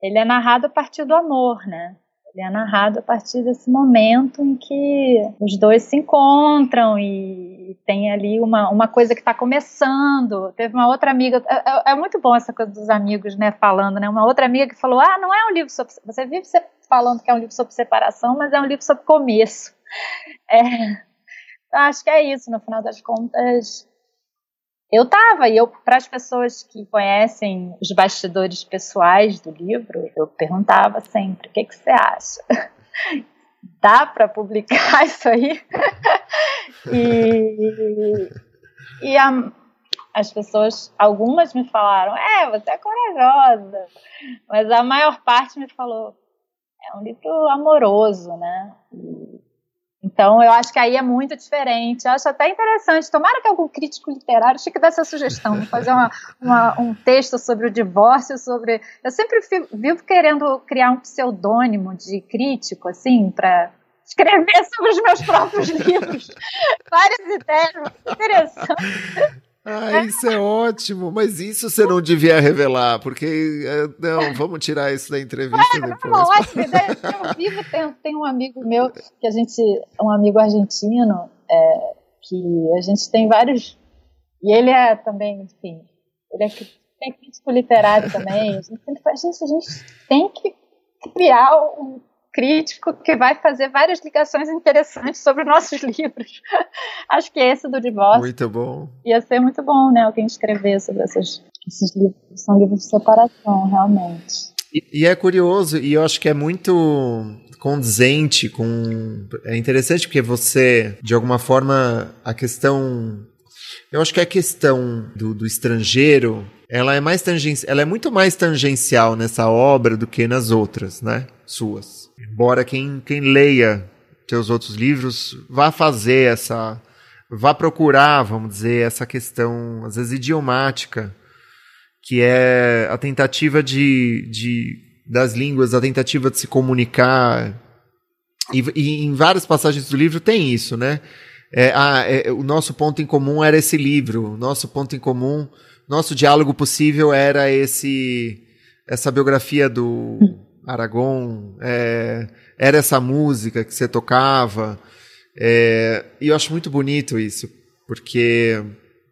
ele é narrado a partir do amor, né? Ele é narrado a partir desse momento em que os dois se encontram e tem ali uma, uma coisa que está começando. Teve uma outra amiga, é, é, é, muito bom essa coisa dos amigos, né, falando, né? Uma outra amiga que falou: Ah, não é um livro sobre. Você vive falando que é um livro sobre separação, mas é um livro sobre começo. É, acho que é isso, no final das contas. Eu estava, e eu, para as pessoas que conhecem os bastidores pessoais do livro, eu perguntava sempre: o que, que você acha? dá para publicar isso aí? e e a, as pessoas, algumas me falaram, é, você é corajosa, mas a maior parte me falou, é um livro amoroso, né? Então, eu acho que aí é muito diferente. Eu acho até interessante. Tomara que algum crítico literário fique dessa sugestão, fazer uma, uma, um texto sobre o divórcio, sobre. Eu sempre vivo querendo criar um pseudônimo de crítico, assim, para escrever sobre os meus próprios livros. Várias ideias interessantes. Ah, isso é ótimo, mas isso você não devia revelar, porque é, não, vamos tirar isso da entrevista é, depois. Não, ótima ideia. Eu vivo, tem, tem um amigo meu que a gente, um amigo argentino, é, que a gente tem vários, e ele é também, enfim, ele é tem crítico literário também. A gente sempre gente, a gente tem que criar um crítico que vai fazer várias ligações interessantes sobre nossos livros. Acho que esse do divórcio. Muito bom. Ia ser muito bom, né? Alguém escrever sobre essas, esses livros. São livros de separação, realmente. E, e é curioso, e eu acho que é muito condizente com. É interessante porque você, de alguma forma, a questão. Eu acho que a questão do, do estrangeiro ela é mais tangencial, ela é muito mais tangencial nessa obra do que nas outras, né? Suas. Embora quem, quem leia teus outros livros vá fazer essa. vá procurar, vamos dizer, essa questão, às vezes idiomática, que é a tentativa de, de das línguas, a tentativa de se comunicar. E, e em várias passagens do livro tem isso, né? É, a, é, o nosso ponto em comum era esse livro, o nosso ponto em comum, nosso diálogo possível era esse essa biografia do Aragon, é, era essa música que você tocava. É, e eu acho muito bonito isso, porque,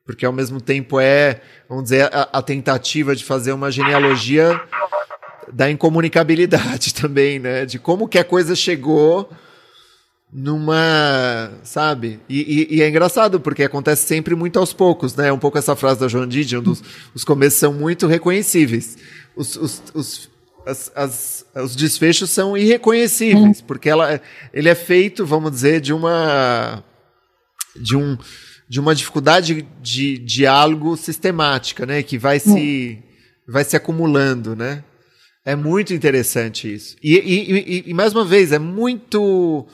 porque ao mesmo tempo é, vamos dizer, a, a tentativa de fazer uma genealogia da incomunicabilidade também, né? De como que a coisa chegou numa, sabe? E, e, e, é engraçado porque acontece sempre muito aos poucos, né? Um pouco essa frase da Joan Didion, dos, os começos são muito reconhecíveis. Os, os, os as, as, os desfechos são irreconhecíveis, porque ela, ele é feito, vamos dizer, de uma de um de uma dificuldade de diálogo sistemática, né, que vai se vai se acumulando, né? É muito interessante isso. E, e, e, e mais uma vez, é muito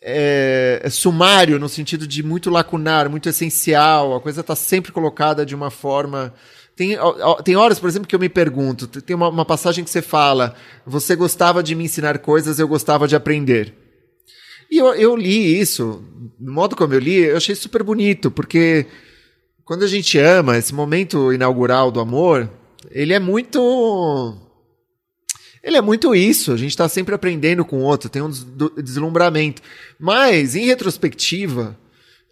é, é, sumário no sentido de muito lacunar, muito essencial. A coisa está sempre colocada de uma forma tem, tem horas, por exemplo, que eu me pergunto: tem uma, uma passagem que você fala, você gostava de me ensinar coisas, eu gostava de aprender. E eu, eu li isso, do modo como eu li, eu achei super bonito, porque quando a gente ama, esse momento inaugural do amor, ele é muito. Ele é muito isso, a gente está sempre aprendendo com o outro, tem um deslumbramento. Mas, em retrospectiva,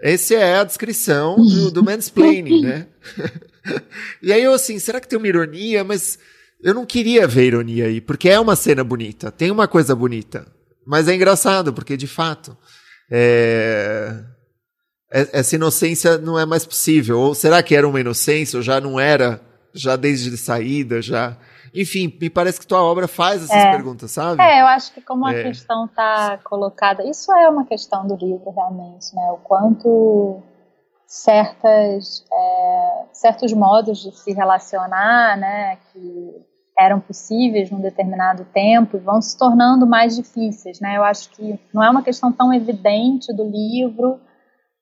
essa é a descrição do, do mansplaining, né? e aí eu assim, será que tem uma ironia? Mas eu não queria ver ironia aí, porque é uma cena bonita, tem uma coisa bonita. Mas é engraçado, porque de fato, é... é essa inocência não é mais possível. Ou será que era uma inocência, ou já não era, já desde saída, já... Enfim, me parece que tua obra faz essas é. perguntas, sabe? É, eu acho que como a é. questão está colocada, isso é uma questão do livro realmente, né? O quanto certas, é, certos modos de se relacionar, né, que eram possíveis num determinado tempo, vão se tornando mais difíceis, né? Eu acho que não é uma questão tão evidente do livro,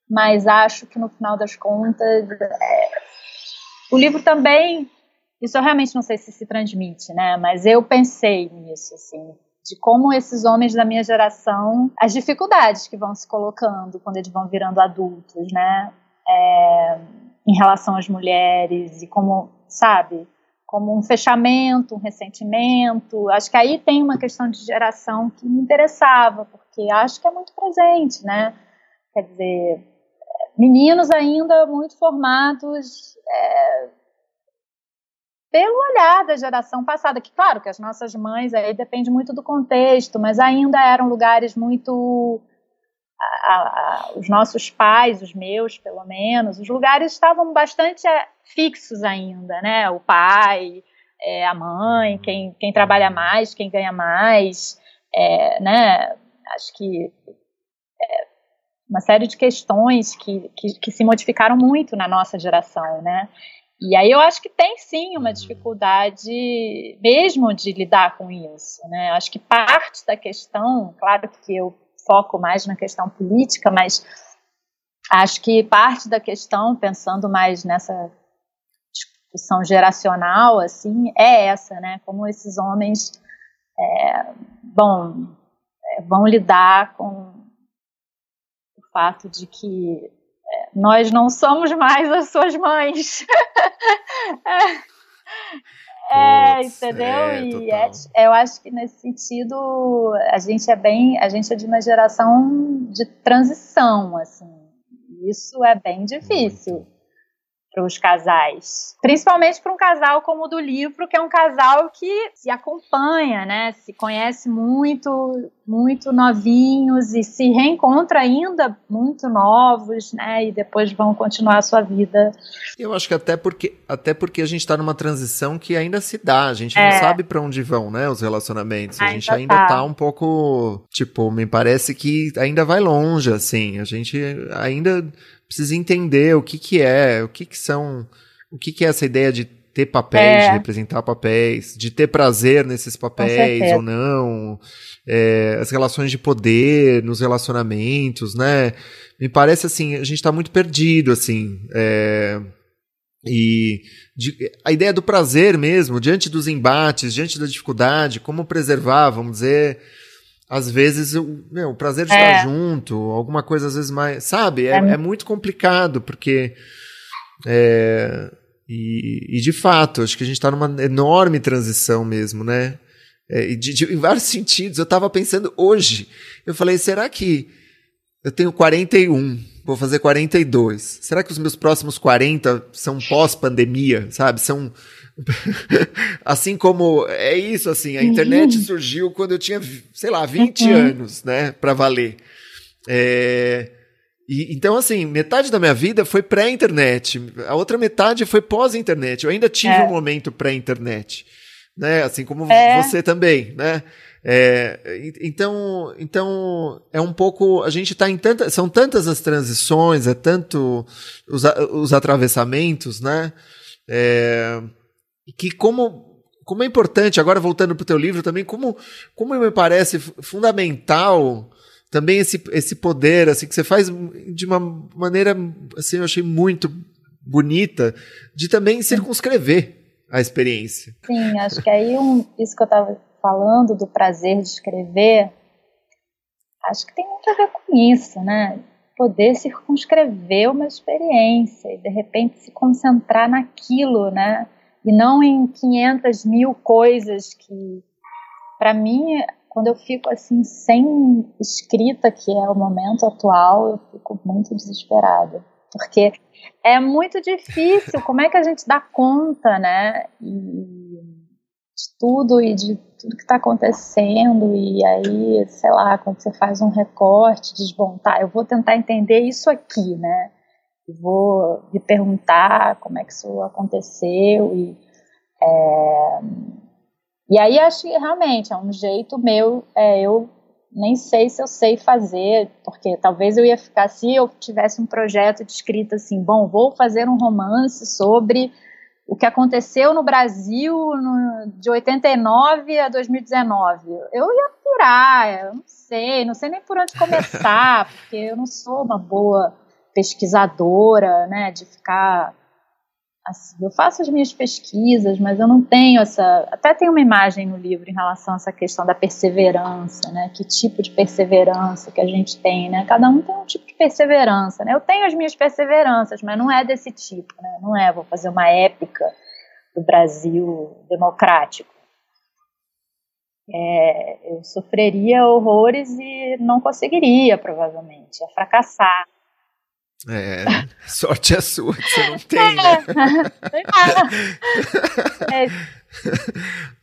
mas acho que no final das contas é, o livro também, isso eu realmente não sei se se transmite, né? Mas eu pensei nisso, assim, de como esses homens da minha geração, as dificuldades que vão se colocando quando eles vão virando adultos, né? é, em relação às mulheres e como, sabe, como um fechamento, um ressentimento. Acho que aí tem uma questão de geração que me interessava, porque acho que é muito presente, né? Quer dizer, meninos ainda muito formados é, pelo olhar da geração passada, que claro que as nossas mães aí depende muito do contexto, mas ainda eram lugares muito a, a, os nossos pais, os meus pelo menos, os lugares estavam bastante é, fixos ainda, né? O pai, é, a mãe, quem, quem trabalha mais, quem ganha mais, é, né? Acho que é, uma série de questões que, que, que, se modificaram muito na nossa geração, né? E aí eu acho que tem sim uma dificuldade mesmo de lidar com isso, né? Acho que parte da questão, claro que eu foco mais na questão política, mas acho que parte da questão, pensando mais nessa discussão geracional, assim, é essa, né? Como esses homens, é, bom, é, vão lidar com o fato de que nós não somos mais as suas mães. é, Puts, entendeu? É, e é, eu acho que nesse sentido a gente é bem, a gente é de uma geração de transição, assim. Isso é bem difícil. Para os casais. Principalmente para um casal como o do livro, que é um casal que se acompanha, né? Se conhece muito, muito novinhos e se reencontra ainda muito novos, né? E depois vão continuar a sua vida. Eu acho que até porque, até porque a gente está numa transição que ainda se dá, a gente é. não sabe para onde vão, né? Os relacionamentos. A gente ainda tá. tá um pouco, tipo, me parece que ainda vai longe, assim. A gente ainda precisa entender o que que é, o que que são, o que que é essa ideia de ter papéis, é. de representar papéis, de ter prazer nesses papéis ou não, é, as relações de poder nos relacionamentos, né? Me parece assim, a gente está muito perdido, assim, é, e de, a ideia do prazer mesmo, diante dos embates, diante da dificuldade, como preservar, vamos dizer, às vezes o, meu, o prazer de é. estar junto, alguma coisa às vezes mais. Sabe? É, é, é muito complicado, porque. É, e, e, de fato, acho que a gente está numa enorme transição mesmo, né? É, de, de, em vários sentidos. Eu estava pensando hoje, eu falei, será que eu tenho 41, vou fazer 42. Será que os meus próximos 40 são pós-pandemia, sabe? São assim como é isso assim, a internet uhum. surgiu quando eu tinha, sei lá, 20 uhum. anos, né, para valer. É, e, então assim, metade da minha vida foi pré-internet, a outra metade foi pós-internet. Eu ainda tive é. um momento pré-internet, né, assim como é. você também, né? É, então, então é um pouco a gente está em tantas são tantas as transições, é tanto os, os atravessamentos, né? É, que como como é importante, agora voltando para o teu livro também, como, como me parece fundamental também esse, esse poder, assim, que você faz de uma maneira, assim, eu achei muito bonita, de também circunscrever a experiência. Sim, acho que aí um, isso que eu estava falando do prazer de escrever, acho que tem muito a ver com isso, né? Poder circunscrever uma experiência e de repente se concentrar naquilo, né? e não em 500 mil coisas que, para mim, quando eu fico assim sem escrita, que é o momento atual, eu fico muito desesperada, porque é muito difícil. Como é que a gente dá conta, né? E de tudo e de tudo que está acontecendo e aí, sei lá, quando você faz um recorte, desmontar, eu vou tentar entender isso aqui, né? vou me perguntar como é que isso aconteceu e é, e aí acho que realmente é um jeito meu, é, eu nem sei se eu sei fazer, porque talvez eu ia ficar, se eu tivesse um projeto de escrita assim, bom, vou fazer um romance sobre o que aconteceu no Brasil no, de 89 a 2019. Eu ia apurar, eu não sei, não sei nem por onde começar, porque eu não sou uma boa pesquisadora, né, de ficar assim, eu faço as minhas pesquisas, mas eu não tenho essa, até tem uma imagem no livro em relação a essa questão da perseverança, né, que tipo de perseverança que a gente tem, né, cada um tem um tipo de perseverança, né, eu tenho as minhas perseveranças, mas não é desse tipo, né, não é, vou fazer uma épica do Brasil democrático, é, eu sofreria horrores e não conseguiria, provavelmente, ia fracassar. É, sorte é sua que você não tem, né? É,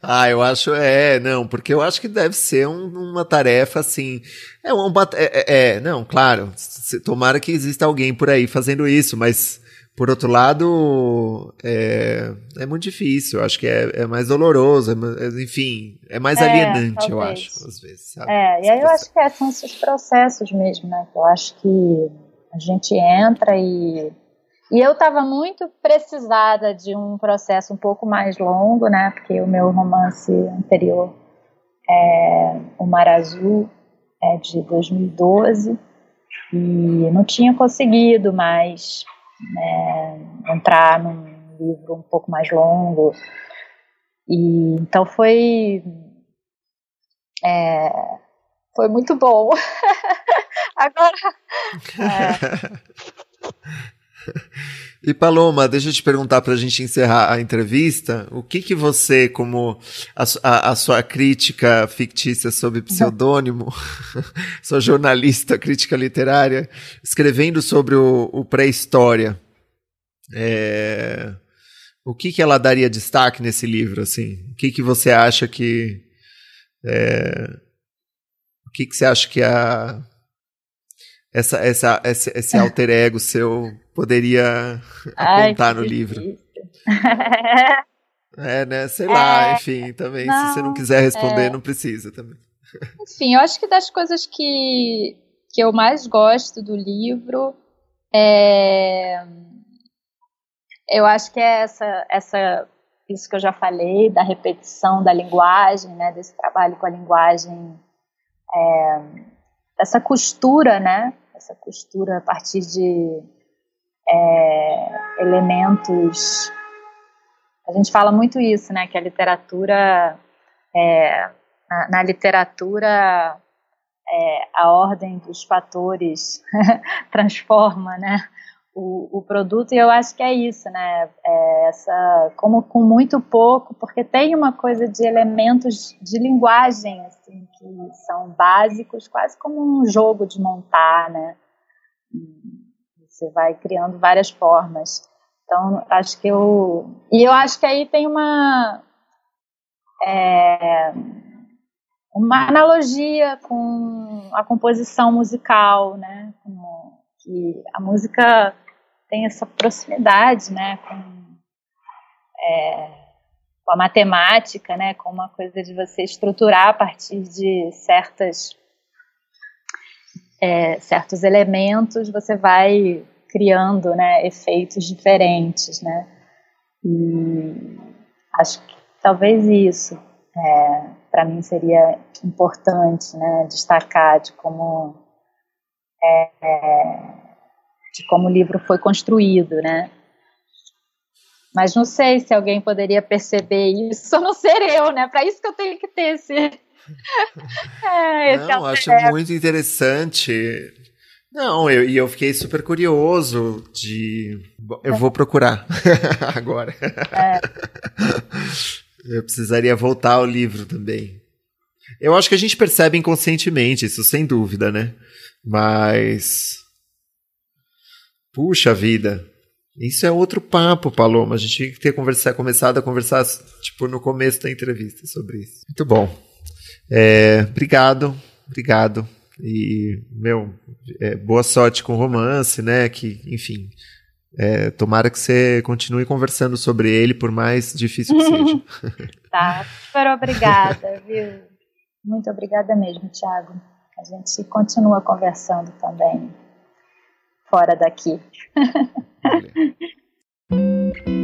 ah, eu acho, é, não, porque eu acho que deve ser um, uma tarefa assim. É, um, é, é, é não, claro, tomara que exista alguém por aí fazendo isso, mas por outro lado, é, é muito difícil, eu acho que é, é mais doloroso, é, enfim, é mais é, alienante, talvez. eu acho, às vezes. Sabe? É, e aí eu acho que são esses processos mesmo, né? Eu acho que a gente entra e e eu estava muito precisada de um processo um pouco mais longo, né? Porque o meu romance anterior, é, O Mar Azul, é de 2012 e não tinha conseguido mais né, entrar num livro um pouco mais longo. E então foi é, foi muito bom. Agora é, E Paloma, deixa eu te perguntar para a gente encerrar a entrevista, o que que você, como a, a, a sua crítica fictícia sobre pseudônimo, sua jornalista, crítica literária, escrevendo sobre o, o pré-história, é, o que que ela daria destaque nesse livro, assim? O que que você acha que é, o que que você acha que a essa, essa, esse, esse alter ego seu poderia apontar no livro? é, né? Sei é, lá, enfim, também. Não, se você não quiser responder, é, não precisa também. Enfim, eu acho que das coisas que, que eu mais gosto do livro é. Eu acho que é essa, essa, isso que eu já falei, da repetição da linguagem, né, desse trabalho com a linguagem, é, essa costura, né, essa costura a partir de é, elementos. A gente fala muito isso, né? Que a literatura, é, na, na, literatura, é, a ordem dos fatores transforma, né? O, o, produto e eu acho que é isso, né? É essa, como com muito pouco, porque tem uma coisa de elementos de linguagem assim que são básicos, quase como um jogo de montar, né? Você vai criando várias formas. Então, acho que eu. E eu acho que aí tem uma. É, uma analogia com a composição musical, né? Que a música tem essa proximidade, né? Com, é, com a matemática, né? Com uma coisa de você estruturar a partir de certas é, certos elementos, você vai criando né, efeitos diferentes, né? E acho que talvez isso é, para mim seria importante, né, destacar de como é, de como o livro foi construído, né? Mas não sei se alguém poderia perceber isso, a não ser eu, né? Para isso que eu tenho que ter esse é, Não, acho muito interessante. Não, eu, e eu fiquei super curioso de. Eu vou procurar agora. É. Eu precisaria voltar ao livro também. Eu acho que a gente percebe inconscientemente, isso sem dúvida, né? Mas. Puxa vida. Isso é outro papo, Paloma. A gente tinha que ter conversar, começado a conversar, tipo, no começo da entrevista sobre isso. Muito bom. É, obrigado, obrigado. E, meu, é, boa sorte com o romance, né? Que, enfim, é, tomara que você continue conversando sobre ele, por mais difícil que seja. tá, super obrigada, viu? Muito obrigada mesmo, Thiago. A gente continua conversando também fora daqui.